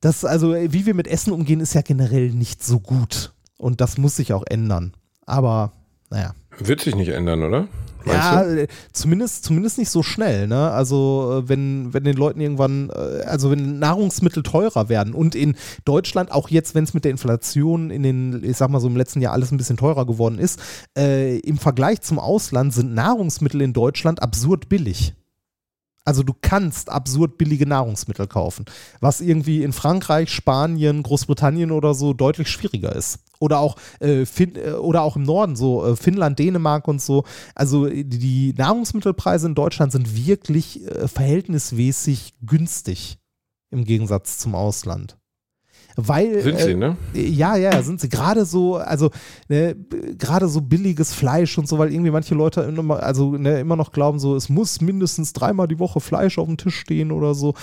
Das, also, äh, wie wir mit Essen umgehen, ist ja generell nicht so gut. Und das muss sich auch ändern. Aber, naja. Wird sich nicht ändern, oder? Meinst Ja, du? äh, zumindest, zumindest nicht so schnell, ne? Also, äh, wenn, wenn den Leuten irgendwann, äh, also wenn Nahrungsmittel teurer werden und in Deutschland, auch jetzt, wenn es mit der Inflation in den, ich sag mal so im letzten Jahr alles ein bisschen teurer geworden ist, äh, im Vergleich zum Ausland sind Nahrungsmittel in Deutschland absurd billig. Also du kannst absurd billige Nahrungsmittel kaufen, was irgendwie in Frankreich, Spanien, Großbritannien oder so deutlich schwieriger ist. Oder auch, äh, fin äh, oder auch im Norden, so äh, Finnland, Dänemark und so. Also äh, die, Nahrungsmittelpreise in Deutschland sind wirklich äh, verhältnismäßig günstig im Gegensatz zum Ausland. Weil, Sind sie, ne? ja, ja, sind sie. Gerade so, also ne, gerade so billiges Fleisch und so, weil irgendwie manche Leute immer, also, ne, immer noch glauben, so, es muss mindestens dreimal die Woche Fleisch auf dem Tisch stehen oder so.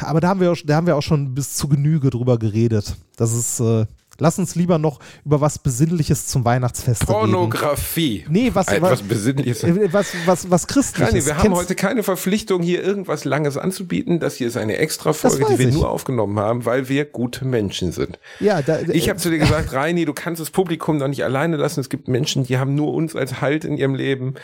Aber da haben wir auch, da haben wir auch schon bis zu Genüge drüber geredet. Das ist, äh, lass uns lieber noch über was Besinnliches zum Weihnachtsfest reden. Pornografie. Nee, was, Etwas was, Besinnliches. äh, was, was, was Christliches. Rani, wir haben Kennst- heute keine Verpflichtung, hier irgendwas Langes anzubieten. Das hier ist eine Extra-Folge, die wir ich. nur aufgenommen haben, weil wir gute Menschen sind. ja, da, Ich habe zu dir gesagt, Reini, du kannst das Publikum doch nicht alleine lassen. Es gibt Menschen, die haben nur uns als Halt in ihrem Leben,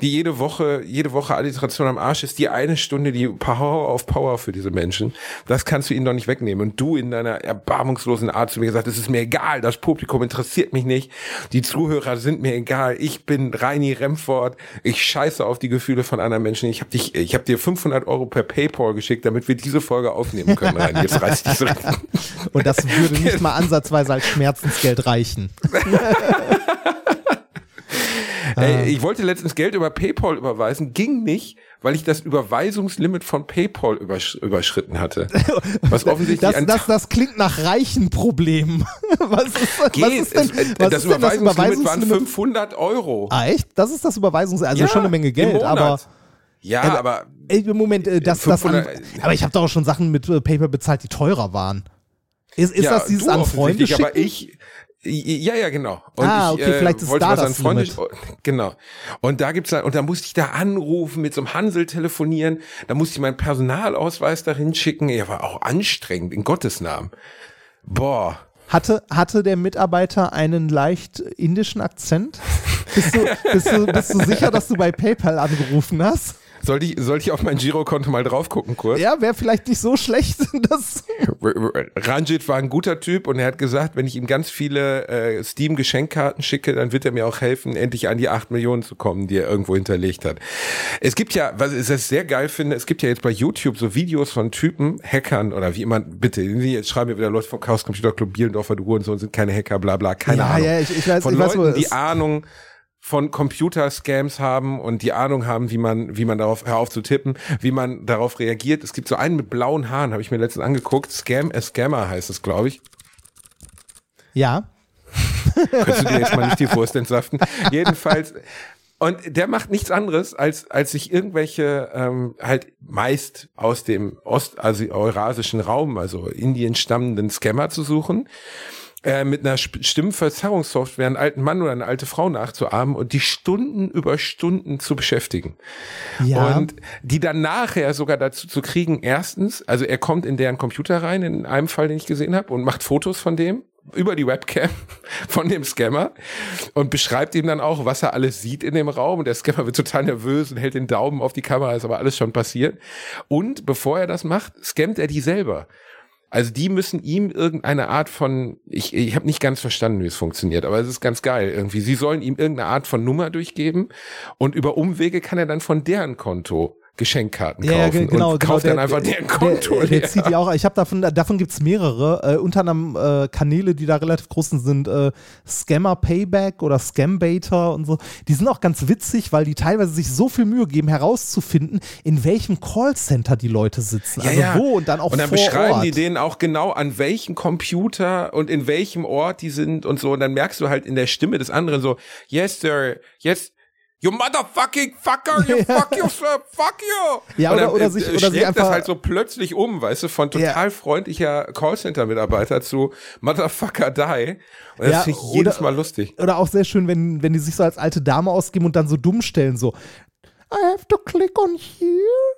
die jede Woche, jede Woche Alliteration am Arsch ist. Die eine Stunde, die Power auf Power für diese Menschen. Das kannst du ihnen doch nicht wegnehmen. Und du in deiner erbarmungslosen Art zu mir gesagt, es ist mir egal, das Publikum interessiert mich nicht. Die Zuhörer sind mir egal. Ich bin Reini Remford. Ich scheiße auf die Gefühle von anderen Menschen. Ich habe dich, ich habe dir 500 Euro per PayPal geschickt, damit wir diese Folge aufnehmen können, Reini. Jetzt reiß dich so. und das würde nicht mal ansatzweise als Schmerzensgeld reichen. Ey, ich wollte letztens Geld über PayPal überweisen, ging nicht, weil ich das Überweisungslimit von PayPal übersch überschritten hatte. Was offensichtlich Das, das, das klingt nach reichen Problemen. Was ist, was geht. ist denn, Es- äh, was das ist denn das Überweisungslimit waren Überweisungslimit? 500 Euro. Ah, echt? Das ist das Überweisungs... Also Ja, schon eine Menge Geld, aber... Ja, Äh, aber Ey, Moment, äh, das, das an, 500 aber ich habe doch auch schon Sachen mit äh, PayPal bezahlt, die teurer waren. Ist, ist ja, das dieses du an Freunde offensichtlich, aber ich ja, ja, genau. Und Ah, ich, okay, vielleicht ist wollte da das Freunde, Limit. genau. Und da gibt's dann, und da musste ich da anrufen, mit so einem Hansel telefonieren, da musste ich meinen Personalausweis dahin schicken, ja, war auch anstrengend, in Gottes Namen. Boah. Hatte, hatte der Mitarbeiter einen leicht indischen Akzent? Bist du, bist, du, bist du sicher, dass du bei PayPal angerufen hast? Soll ich, soll ich auf mein Girokonto mal drauf gucken kurz? Ja, wäre vielleicht nicht so schlecht. Das Ranjit war ein guter Typ und er hat gesagt, wenn ich ihm ganz viele äh, Steam-Geschenkkarten schicke, dann wird er mir auch helfen, endlich an die 8 Millionen zu kommen, die er irgendwo hinterlegt hat. Es gibt ja, was ich das sehr geil finde, es gibt ja jetzt bei YouTube so Videos von Typen, Hackern oder wie immer, bitte, jetzt schreiben mir wieder Leute vom Chaos Computer Club, Bielendorfer Du und so und sind keine Hacker, bla bla, keine Ja, Ahnung. ja, ich- ich weiß- von ich weiß, Leuten, es- die Ahnung von Computerscams haben und die Ahnung haben, wie man, wie man darauf, hör auf zu tippen, wie man darauf reagiert. Es gibt so einen mit blauen Haaren, habe ich mir letztens angeguckt. Scam a Scammer heißt es, glaube ich. ja. Könntest du dir jetzt mal nicht die Wurst entsaften? Jedenfalls. Und der macht nichts anderes, als, als sich irgendwelche, ähm, halt meist aus dem ost-eurasischen Raum, also Indien stammenden Scammer zu suchen, äh, mit einer Stimmverzerrungssoftware einen alten Mann oder eine alte Frau nachzuahmen und die Stunden über Stunden zu beschäftigen. Ja. Und die dann nachher sogar dazu zu kriegen, erstens, also er kommt in deren Computer rein, in einem Fall, den ich gesehen habe, und macht Fotos von dem über die Webcam von dem Scammer und beschreibt ihm dann auch, was er alles sieht in dem Raum. Und der Scammer wird total nervös und hält den Daumen auf die Kamera, ist aber alles schon passiert. Und bevor er das macht, scammt er die selber. Also die müssen ihm irgendeine Art von, ich, ich habe nicht ganz verstanden, wie es funktioniert, aber es ist ganz geil irgendwie. Sie sollen ihm irgendeine Art von Nummer durchgeben und über Umwege kann er dann von deren Konto Geschenkkarten Ja, ja, kaufen ge- genau, und genau. kauft dann einfach deren Konto der, der leer. zieht die auch. Ich habe davon, davon gibt's mehrere. Äh, unter anderem äh, Kanäle, die da relativ groß sind, sind äh, Scammer Payback oder Scambaiter und so. Die sind auch ganz witzig, weil die teilweise sich so viel Mühe geben, herauszufinden, in welchem Callcenter die Leute sitzen. Ja, also ja. wo und dann auch Und dann vor beschreiben Ort. die denen auch genau, an welchem Computer und in welchem Ort die sind und so. Und dann merkst du halt in der Stimme des anderen so, yes, sir, yes, you motherfucking fucker, you fuck yourself, fuck you. Ja, oder- dann, oder äh, sich- äh, oder sich schlägt das einfach- halt so plötzlich um, weißt du, von Ja. total freundlicher Callcenter-Mitarbeiter zu motherfucker die. Und das Ja, finde ich jedes oder- Mal lustig. Oder auch sehr schön, wenn, wenn die sich so als alte Dame ausgeben und dann so dumm stellen, so I have to click on here.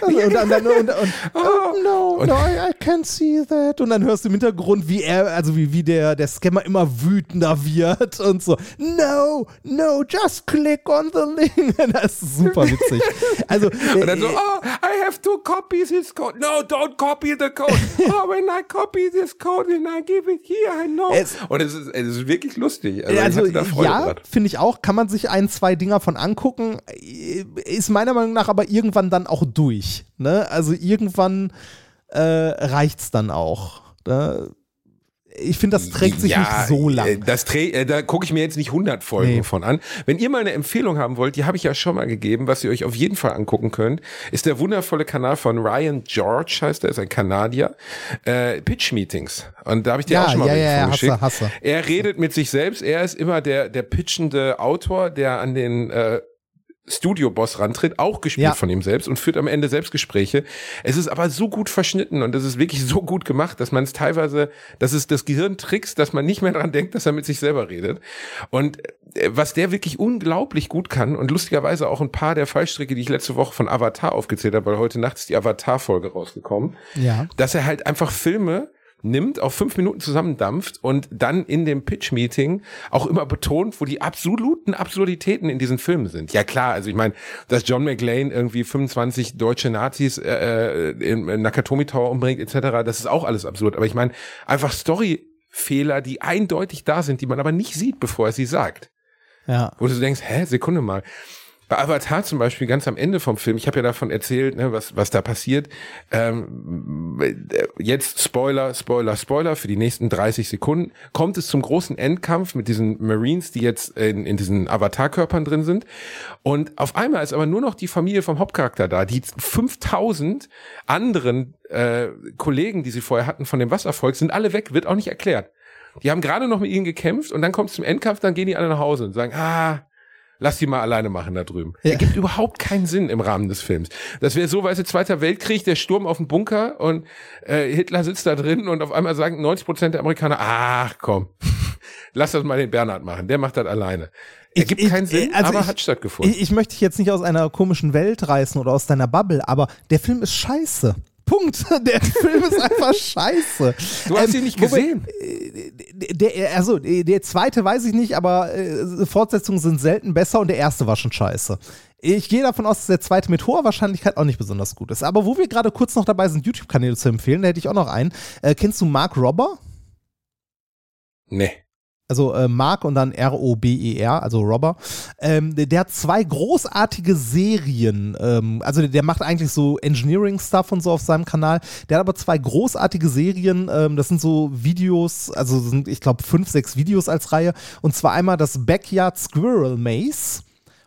Also, und dann, dann, und, und, oh, no, no, I, I can't see that. Und dann hörst du im Hintergrund, wie er, also wie, wie der, der Scammer immer wütender wird und so, no, no, just click on the link. Das ist super witzig. Also, Und dann so, äh, oh, I have to copy this code. No, don't copy the code. Oh, when I copy this code and I give it here, I know. Es- und es ist, es ist wirklich lustig. Also, also ja, finde ich auch. Kann man sich ein, zwei Dinger von angucken. Ist meiner Meinung nach aber irgendwann dann auch durch. Ne? Also irgendwann äh, reicht's dann auch. Ne? Ich finde, das trägt sich nicht so äh, lang. Das trä äh, da gucke ich mir jetzt nicht 100 Folgen Nee. von an. Wenn ihr mal eine Empfehlung haben wollt, die habe ich ja schon mal gegeben, was ihr euch auf jeden Fall angucken könnt, ist der wundervolle Kanal von Ryan George, heißt er, ist ein Kanadier, äh, Pitch Meetings. Und da habe ich dir Ja, auch schon mal ja, ja, ja, geschickt. hasse, hasse. Er redet mit sich selbst, er ist immer der, der pitchende Autor, der an den äh, Studio-Boss rantritt, auch gespielt Ja. von ihm selbst und führt am Ende Selbstgespräche. Es ist aber so gut verschnitten und es ist wirklich so gut gemacht, dass man es teilweise, dass es das Gehirn trickst, dass man nicht mehr dran denkt, dass er mit sich selber redet. Und äh, was der wirklich unglaublich gut kann und lustigerweise auch ein paar der Fallstricke, die ich letzte Woche von Avatar aufgezählt habe, weil heute Nacht ist die Avatar-Folge rausgekommen, Ja. dass er halt einfach Filme nimmt, auf fünf Minuten zusammendampft und dann in dem Pitch-Meeting auch immer betont, wo die absoluten Absurditäten in diesen Filmen sind. Ja klar, also ich meine, dass John McLean irgendwie 25 deutsche Nazis äh, äh, in, Nakatomi Tower umbringt etc., das ist auch alles absurd. Aber ich meine, einfach Storyfehler, die eindeutig da sind, die man aber nicht sieht, bevor er sie sagt. Ja. Wo du denkst, hä, Sekunde mal. Bei Avatar zum Beispiel, ganz am Ende vom Film, ich habe ja davon erzählt, ne, was, was da passiert. Ähm, äh, jetzt Spoiler, Spoiler, Spoiler für die nächsten 30 Sekunden. Kommt es zum großen Endkampf mit diesen Marines, die jetzt in, in diesen Avatar-Körpern drin sind. Und auf einmal ist aber nur noch die Familie vom Hauptcharakter da. Die 5000 anderen äh, Kollegen, die sie vorher hatten von dem Wasservolk, sind alle weg, wird auch nicht erklärt. Die haben gerade noch mit ihnen gekämpft und dann kommt es zum Endkampf, dann gehen die alle nach Hause und sagen, ah, lass die mal alleine machen da drüben. Ja. Ergibt überhaupt keinen Sinn im Rahmen des Films. Das wäre so, weißt du, Zweiter Weltkrieg, der Sturm auf den Bunker und äh, Hitler sitzt da drin und auf einmal sagen 90 Prozent der Amerikaner, ach komm, lass das mal den Bernhard machen, der macht das alleine. Ergibt Ich- keinen ich- Sinn, also aber ich- hat stattgefunden. Ich, ich möchte dich jetzt nicht aus einer komischen Welt reißen oder aus deiner Bubble, aber der Film ist scheiße. Punkt. Der Film ist einfach scheiße. du hast Ähm, ihn nicht gesehen. Der, also, der zweite weiß ich nicht, aber äh, Fortsetzungen sind selten besser und der erste war schon scheiße. Ich gehe davon aus, dass der zweite mit hoher Wahrscheinlichkeit auch nicht besonders gut ist. Aber wo wir gerade kurz noch dabei sind, YouTube-Kanäle zu empfehlen, da hätte ich auch noch einen. Äh, kennst du Mark Robber? Nee. Also äh, Mark und dann R-O-B-E-R, also Robber. Ähm, der, der hat zwei großartige Serien. Ähm, also der, der macht eigentlich so Engineering-Stuff und so auf seinem Kanal. Der hat aber zwei großartige Serien. Ähm, das sind so Videos, also sind, ich glaube, fünf, sechs Videos als Reihe. Und zwar einmal das Backyard Squirrel Maze.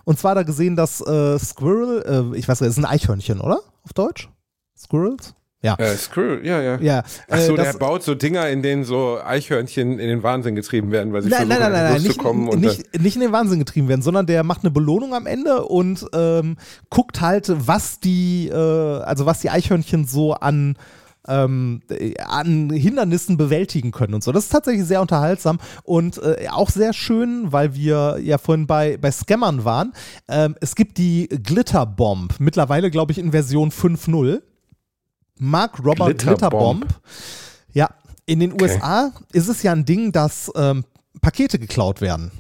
Und zwar da gesehen, dass äh, Squirrel, äh, ich weiß nicht, ist ein Eichhörnchen, oder? Auf Deutsch? Squirrels? Ja. Äh, Screw, ja, ja. Ja. Ach so, äh, der baut so Dinger, in denen so Eichhörnchen in den Wahnsinn getrieben werden, weil sie Nein, versuchen, nein, nein, nein, nicht, kommen. Und nicht, nicht in den Wahnsinn getrieben werden, sondern der macht eine Belohnung am Ende und ähm, guckt halt, was die, äh, also was die Eichhörnchen so an ähm, äh, an Hindernissen bewältigen können und so. Das ist tatsächlich sehr unterhaltsam und äh, auch sehr schön, weil wir ja vorhin bei, bei Scammern waren. Ähm, es gibt die Glitterbomb, mittlerweile glaube ich in Version 5.0. Mark Robert Glitterbomb. Glitterbomb. Ja, in den USA ist es ja ein Ding, dass ähm, Pakete geklaut werden.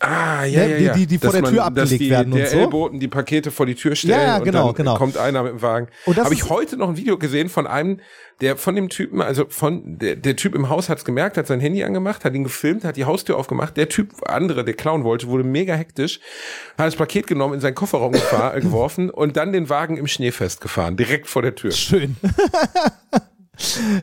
Ah, ja, Ne, ja, die- ja. die- die vor Dass der Tür dass abgelegt die, werden und der so. Ellboten die Pakete vor die Tür stellen Ja, ja, genau, und dann genau. kommt einer mit dem Wagen. Und das Habe ich heute noch ein Video gesehen von einem, der von dem Typen, also von der, der Typ im Haus hat es gemerkt, hat sein Handy angemacht, hat ihn gefilmt, hat die Haustür aufgemacht. Der Typ, andere, der klauen wollte, wurde mega hektisch, hat das Paket genommen, in seinen Kofferraum gefahr, geworfen und dann den Wagen im Schnee festgefahren, direkt vor der Tür. Schön.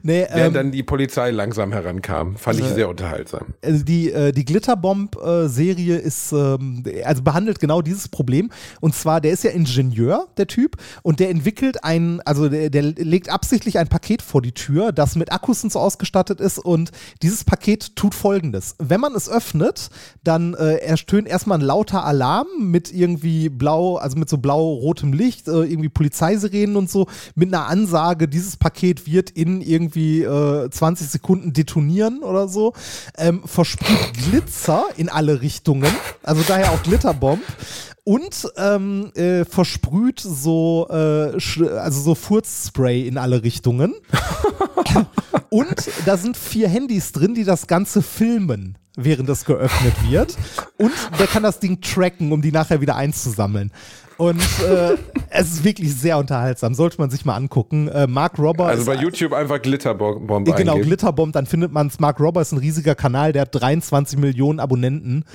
nee, Während ähm, dann die Polizei langsam herankam. Fand ich sehr unterhaltsam. also die, äh, die Glitterbomb-Serie ist, ähm, also behandelt genau dieses Problem. Und zwar, der ist ja Ingenieur, der Typ, und der entwickelt ein, also der, der legt absichtlich ein Paket vor die Tür, das mit Akkus und so ausgestattet ist. Und dieses Paket tut folgendes. Wenn man es öffnet, dann äh, erstöhnt erstmal ein lauter Alarm mit irgendwie blau, also mit so blau-rotem Licht, äh, irgendwie Polizeisirenen und so, mit einer Ansage, dieses Paket wird in irgendwie äh, 20 Sekunden detonieren oder so. Ähm, versprüht Glitzer in alle Richtungen, also daher auch Glitterbomb. Und ähm, äh, versprüht so, äh, also so Furzspray in alle Richtungen. Und da sind vier Handys drin, die das Ganze filmen, während es geöffnet wird. Und der kann das Ding tracken, um die nachher wieder einzusammeln. Und äh, es ist wirklich sehr unterhaltsam. Sollte man sich mal angucken. Äh, Mark Robber Also bei YouTube einfach Glitterbomb Genau, eingeben. Glitterbomb, dann findet man es. Mark Robber ist ein riesiger Kanal, der hat 23 Millionen Abonnenten.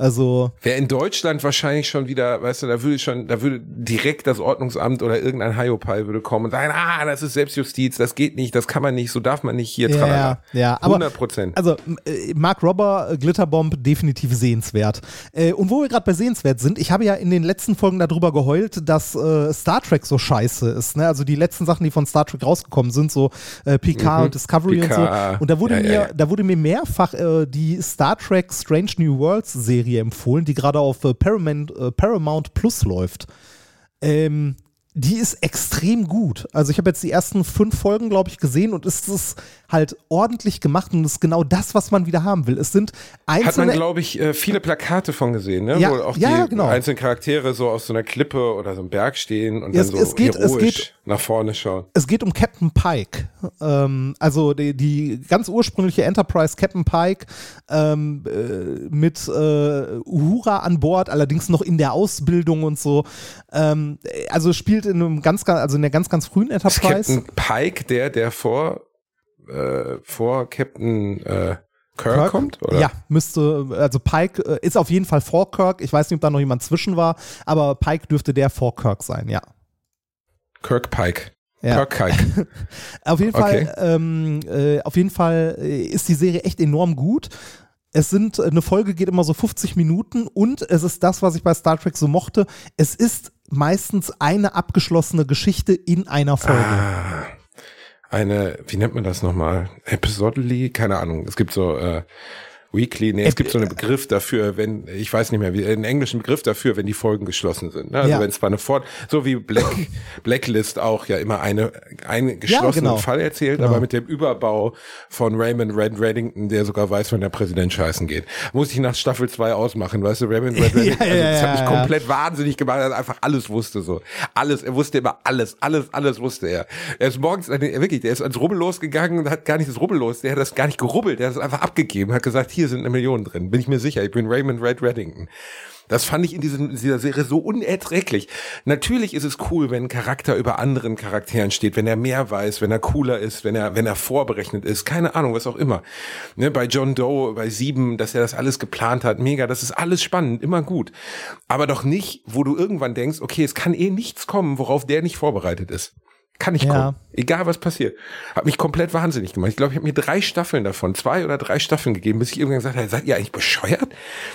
Also, Wäre in Deutschland wahrscheinlich schon wieder, weißt du, da würde schon, da würde direkt das Ordnungsamt oder irgendein Hiopai würde kommen und sagen, ah, das ist Selbstjustiz, das geht nicht, das kann man nicht, so darf man nicht hier, ja, tralala. ja, aber 100 Prozent. Also äh, Mark Robber, äh, Glitterbomb, definitiv sehenswert. Äh, und wo wir gerade bei sehenswert sind, ich habe ja in den letzten Folgen darüber geheult, dass Star Trek so scheiße ist. Ne? Also die letzten Sachen, die von Star Trek rausgekommen sind, so äh, Picard und Discovery und Picard. so. Und da wurde Ja, ja, mir, ja. da wurde mir mehrfach äh, die Star Trek Strange New Worlds Serie empfohlen, die gerade auf äh, Paramount, äh, Paramount Plus läuft. Ähm, die ist extrem gut. Also ich habe jetzt die ersten fünf Folgen, glaube ich, gesehen und es ist halt ordentlich gemacht und es ist genau das, was man wieder haben will. Es sind Hat einzelne... man, glaube ich, äh, viele Plakate von gesehen, ne? Ja, Wo auch ja, die genau. einzelnen Charaktere so auf so einer Klippe oder so einem Berg stehen und Ja, dann es- so es geht- es heroisch geht- nach vorne schauen. es geht um Captain Pike. Ähm, also die, die ganz ursprüngliche Enterprise Captain Pike ähm, äh, mit äh, Uhura an Bord, allerdings noch in der Ausbildung und so. Ähm, äh, also spielt in einem ganz, ganz, also in der ganz, ganz frühen Ist Enterprise. Captain Pike der, der vor, äh, vor Captain äh, Kirk, kommt? Oder? Ja, müsste, also Pike äh, ist auf jeden Fall vor Kirk. Ich weiß nicht, ob da noch jemand zwischen war, aber Pike dürfte der vor Kirk sein, ja. Kirk Pike. Ja. Kirk Pike. Auf jeden Okay. Fall, ähm, äh, auf jeden Fall äh, ist die Serie echt enorm gut. Es sind, eine Folge geht immer so 50 Minuten und es ist das, was ich bei Star Trek so mochte. Es ist meistens eine abgeschlossene Geschichte in einer Folge. Ah, eine, wie nennt man das nochmal? Episodally? Keine Ahnung. Es gibt so äh, Weekly, nee, es gibt so einen Begriff dafür, wenn, ich weiß nicht mehr, wie, einen englischen Begriff dafür, wenn die Folgen geschlossen sind. Ne? Also Ja. wenn es zwar eine Fort, so wie Black, Blacklist auch ja immer eine, einen geschlossenen genau. Fall erzählt, Genau. aber mit dem Überbau von Raymond Red Reddington, der sogar weiß, wann der Präsident scheißen geht. Muss ich nach Staffel 2 ausmachen, weißt du, Raymond Red Reddington, Ja, also ja, das hat mich ja, ja. komplett wahnsinnig gemacht, er einfach alles wusste so. Alles, er wusste immer alles, alles, alles wusste er. Er ist morgens, äh, wirklich, der ist ans Rubbel losgegangen und hat gar nicht das Rubbel los, der hat das gar nicht gerubbelt, der hat es einfach abgegeben, hat gesagt, hier sind eine Million drin, bin ich mir sicher, ich bin Raymond Red Reddington. Das fand ich in, diesem, dieser Serie so unerträglich. Natürlich ist es cool, wenn ein Charakter über anderen Charakteren steht, wenn er mehr weiß, wenn er cooler ist, wenn er, wenn er vorberechnet ist, keine Ahnung, was auch immer. Ne, bei John Doe, bei Sieben, dass er das alles geplant hat, mega, das ist alles spannend, immer gut. Aber doch nicht, wo du irgendwann denkst, okay, es kann eh nichts kommen, worauf der nicht vorbereitet ist. Kann nicht Ja. kommen. Egal was passiert. Hat mich komplett wahnsinnig gemacht. Ich glaube, ich habe mir drei Staffeln davon, zwei oder drei Staffeln gegeben, bis ich irgendwann gesagt habe, seid ihr eigentlich bescheuert?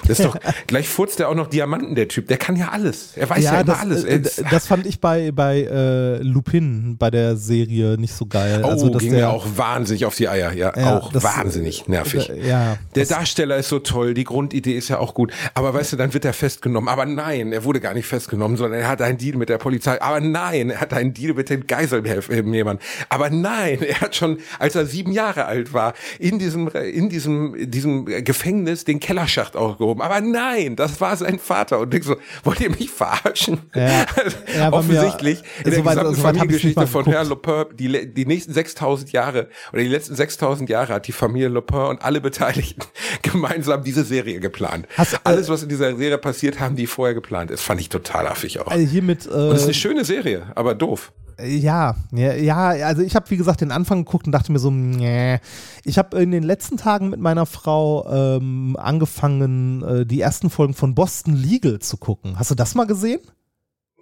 Das ist doch, gleich furzt er auch noch Diamanten, der Typ. Der kann ja alles. Er weiß ja, immer das, alles. äh, Er das fand ich bei, bei äh, Lupin, bei der Serie, nicht so geil. Oh, also, dass ging der, mir auch wahnsinnig auf die Eier. Ja, Ja, auch das- wahnsinnig nervig. äh, ja, Der Darsteller ist so toll, die Grundidee ist ja auch gut. Aber weißt du, dann wird er festgenommen. Aber nein, er wurde gar nicht festgenommen, sondern er hat einen Deal mit der Polizei. Aber nein, er hat einen Deal mit den Geiselnehmern. Aber nein, er hat schon, als er sieben Jahre alt war, in diesem, in diesem, diesem Gefängnis den Kellerschacht aufgehoben. Aber nein, das war sein Vater. Und ich so, wollt ihr mich verarschen? Ja. Ja, bei mir- Offensichtlich in der gesamten soweit hab ich's nicht Familiengeschichte von. Herrn Lopin, die, die nächsten 6000 Jahre oder die letzten 6000 Jahre hat die Familie Lopin und alle Beteiligten gemeinsam diese Serie geplant. Hast- äh, Alles, was in dieser Serie passiert, haben die vorher geplant. Das fand ich total affig auch. Also hier mit, und es ist äh, eine schöne Serie, aber doof. Ja, ja, ja, also ich habe wie gesagt den Anfang geguckt und dachte mir so, nee. Ich habe in den letzten Tagen mit meiner Frau ähm, angefangen, äh, die ersten Folgen von Boston Legal zu gucken. Hast du das mal gesehen?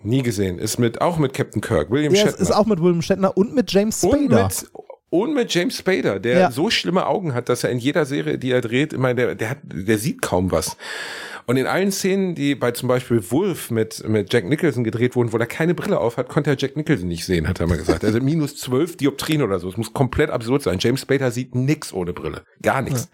Nie gesehen. Ist mit, auch mit Captain Kirk, William Ja, Shatner. ist auch mit William Shatner und mit James und Spader. mit, und mit James Spader, der Ja. so schlimme Augen hat, dass er in jeder Serie, die er dreht, immer, der, der hat, der sieht kaum was. Und in allen Szenen, die bei zum Beispiel Wolf mit, mit Jack Nicholson gedreht wurden, wo er keine Brille auf hat, konnte er Jack Nicholson nicht sehen, hat er mal gesagt. Also minus zwölf Dioptrien oder so. Es muss komplett absurd sein. James Spader sieht nix ohne Brille. Gar nichts.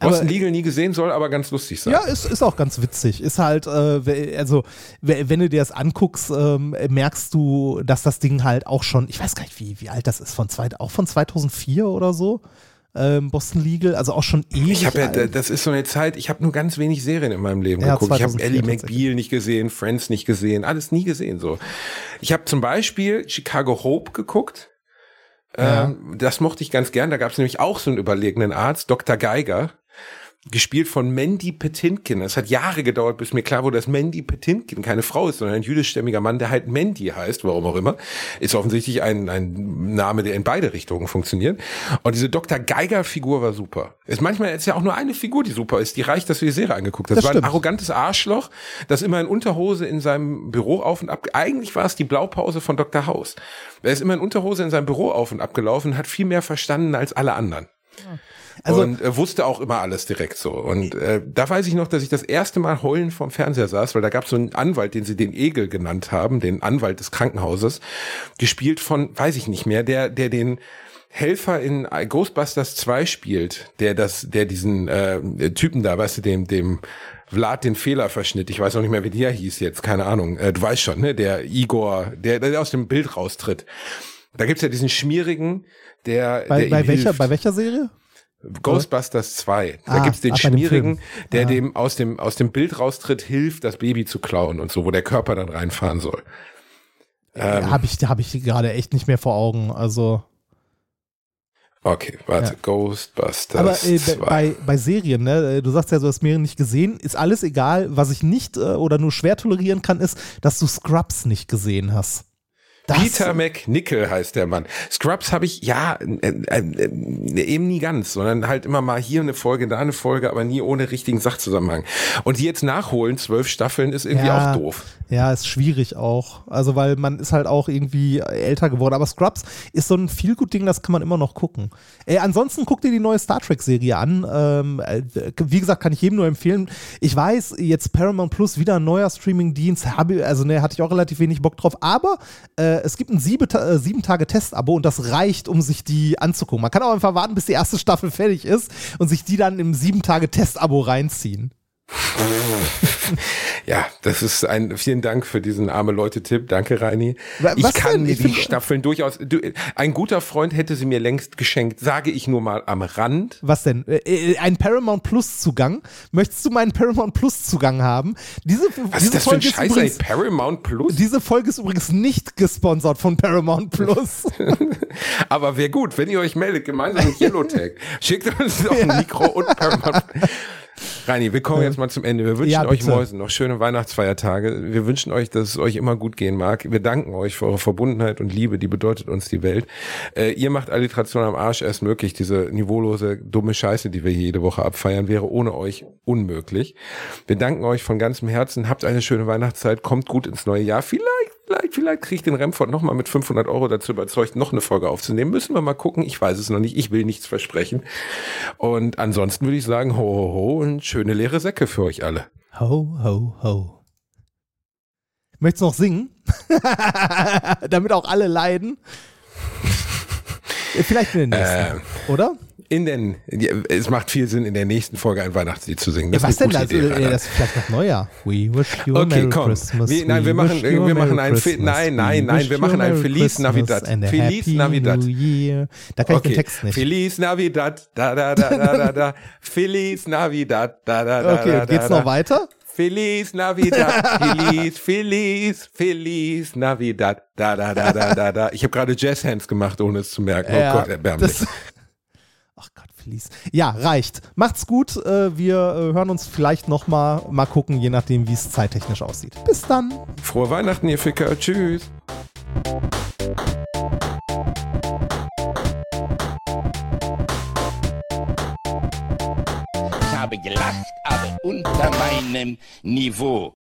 Boston Aber- Legal nie gesehen, soll aber ganz lustig sein. Ja, ist, ist auch ganz witzig. Ist halt, äh, also, we- wenn du dir das anguckst, ähm, merkst du, dass das Ding halt auch schon, ich weiß gar nicht, wie, wie alt das ist, von zwei, auch von 2004 oder so. Ähm, Boston Legal, also auch schon ewig. Ich habe ja, das ist so eine Zeit, ich habe nur ganz wenig Serien in meinem Leben Ja, geguckt. Ich habe 2004 Ellie. McBeal nicht gesehen, Friends nicht gesehen, alles nie gesehen so. Ich habe zum Beispiel Chicago Hope geguckt. Ähm, das mochte ich ganz gern. Da gab es nämlich auch so einen überlegenen Arzt, Dr. Geiger, gespielt von Mandy Petinkin. Es hat Jahre gedauert, bis mir klar wurde, dass Mandy Petinkin keine Frau ist, sondern ein jüdischstämmiger Mann, der halt Mandy heißt, warum auch immer. Ist offensichtlich ein, ein Name, der in beide Richtungen funktioniert. Und diese Dr. Geiger-Figur war super. Ist manchmal ist ja auch nur eine Figur, die super ist. Die reicht, dass du die Serie angeguckt hast. Das Das war ein stimmt. arrogantes Arschloch, das immer in Unterhose in seinem Büro auf und ab. Eigentlich war es die Blaupause von Dr. House. Er ist immer in Unterhose in seinem Büro auf und ab gelaufen, hat viel mehr verstanden als alle anderen. Also- und äh, wusste auch immer alles direkt so. Und äh, da weiß ich noch, dass ich das erste Mal heulend vorm Fernseher saß, weil da gab es so einen Anwalt, den sie den Egel genannt haben, den Anwalt des Krankenhauses, gespielt von, weiß ich nicht mehr, der, der den Helfer in Ghostbusters 2 spielt, der das, der diesen äh, Typen da, weißt du, dem, dem Vlad den Fehler verschnitt. Ich weiß auch nicht mehr, wie der hieß jetzt, keine Ahnung. Äh, du weißt schon, ne? Der Igor, der, der aus dem Bild raustritt. Da gibt's ja diesen schmierigen, der, bei, der bei, welcher, hilft. bei welcher Serie? Ghostbusters 2. Da Ah, gibt's den Schmierigen, der Ah. dem aus dem aus dem Bild raustritt, hilft, das Baby zu klauen und so, wo der Körper dann reinfahren soll. Ähm, habe ich, hab ich gerade echt nicht mehr vor Augen. Also, okay, warte, Ja. Ghostbusters aber äh, 2. bei, bei, bei Serien, ne, äh, du sagst ja, du hast mehrere nicht gesehen, ist alles egal. Was ich nicht äh, oder nur schwer tolerieren kann, ist, dass du Scrubs nicht gesehen hast. Das, Peter McNichol heißt der Mann. Scrubs habe ich, ja, äh, äh, äh, eben nie ganz, sondern halt immer mal hier eine Folge, da eine Folge, aber nie ohne richtigen Sachzusammenhang. Und die jetzt nachholen, zwölf Staffeln, ist irgendwie Ja. auch doof. Ja, ist schwierig auch. Also, weil man ist halt auch irgendwie älter geworden. Aber Scrubs ist so ein viel gut Ding, das kann man immer noch gucken. Äh, ansonsten guck dir die neue Star Trek-Serie an. Ähm, äh, wie gesagt, kann ich jedem nur empfehlen. Ich weiß, jetzt Paramount Plus wieder ein neuer Streaming-Dienst. Also, ne, hatte ich auch relativ wenig Bock drauf. Aber äh, es gibt ein äh, sieben Tage Testabo und das reicht, um sich die anzugucken. Man kann auch einfach warten, bis die erste Staffel fertig ist und sich die dann im sieben Tage Testabo reinziehen. Ja, das ist ein, vielen Dank für diesen arme Leute-Tipp. Danke, Reini. Wa- Ich was kann denn? die Staffeln durchaus, du, ein guter Freund hätte sie mir längst geschenkt, sage ich nur mal am Rand. Was denn? Äh, äh, ein Paramount Plus Zugang? Möchtest du meinen Paramount Plus Zugang haben? Diese, Was diese ist das für ein Folge ist Scheiß, übrigens, Paramount Plus? diese Folge ist übrigens nicht gesponsert von Paramount Plus. Aber wäre gut, wenn ihr euch meldet, gemeinsam mit Yellowtag. Schickt uns doch ein Mikro und Paramount. Reini, wir kommen jetzt mal zum Ende. Wir wünschen Ja, euch. Mäusen noch schöne Weihnachtsfeiertage. Wir wünschen euch, dass es euch immer gut gehen mag. Wir danken euch für eure Verbundenheit und Liebe, die bedeutet uns die Welt. Äh, ihr macht Alliteration am Arsch erst möglich. Diese niveaulose, dumme Scheiße, die wir hier jede Woche abfeiern, wäre ohne euch unmöglich. Wir danken euch von ganzem Herzen. Habt eine schöne Weihnachtszeit. Kommt gut ins neue Jahr. Vielleicht Vielleicht, vielleicht kriege ich den Remford nochmal mit 500 Euro dazu überzeugt, noch eine Folge aufzunehmen. Müssen wir mal gucken. Ich weiß es noch nicht. Ich will nichts versprechen. Und ansonsten würde ich sagen, ho, ho, ho und schöne leere Säcke für euch alle. Ho, ho, ho. Möchtest du noch singen? Damit auch alle leiden? Äh, Vielleicht in der nächsten, oder? In den, es macht viel Sinn, in der nächsten Folge ein Weihnachtslied zu singen. Das was ist eine denn das? Idee, Äh, Rainer. das ist vielleicht noch neuer. We wish you a Okay, Merry komm. Christmas. Wir- nein, wir machen- wir machen ein nein, nein, nein, wir machen ein Feliz Navidad. Feliz Navidad. Da kann ich den Text nicht. Feliz Navidad, da da da da da da. Feliz Navidad, da da da Okay, da und geht's da, noch weiter? Feliz Navidad, Feliz, Feliz, Feliz Navidad, da da da da da da. Ich habe gerade Jazzhands gemacht, ohne es zu merken. Oh Ja, Gott, erbärmlich. das- Ach Gott, Felice. Ja, reicht. Macht's gut. Äh, Wir äh, hören uns vielleicht noch mal, mal gucken, je nachdem, wie es zeittechnisch aussieht. Bis dann. Frohe Weihnachten, ihr Ficker. Tschüss. Ich habe gelacht, aber unter meinem Niveau.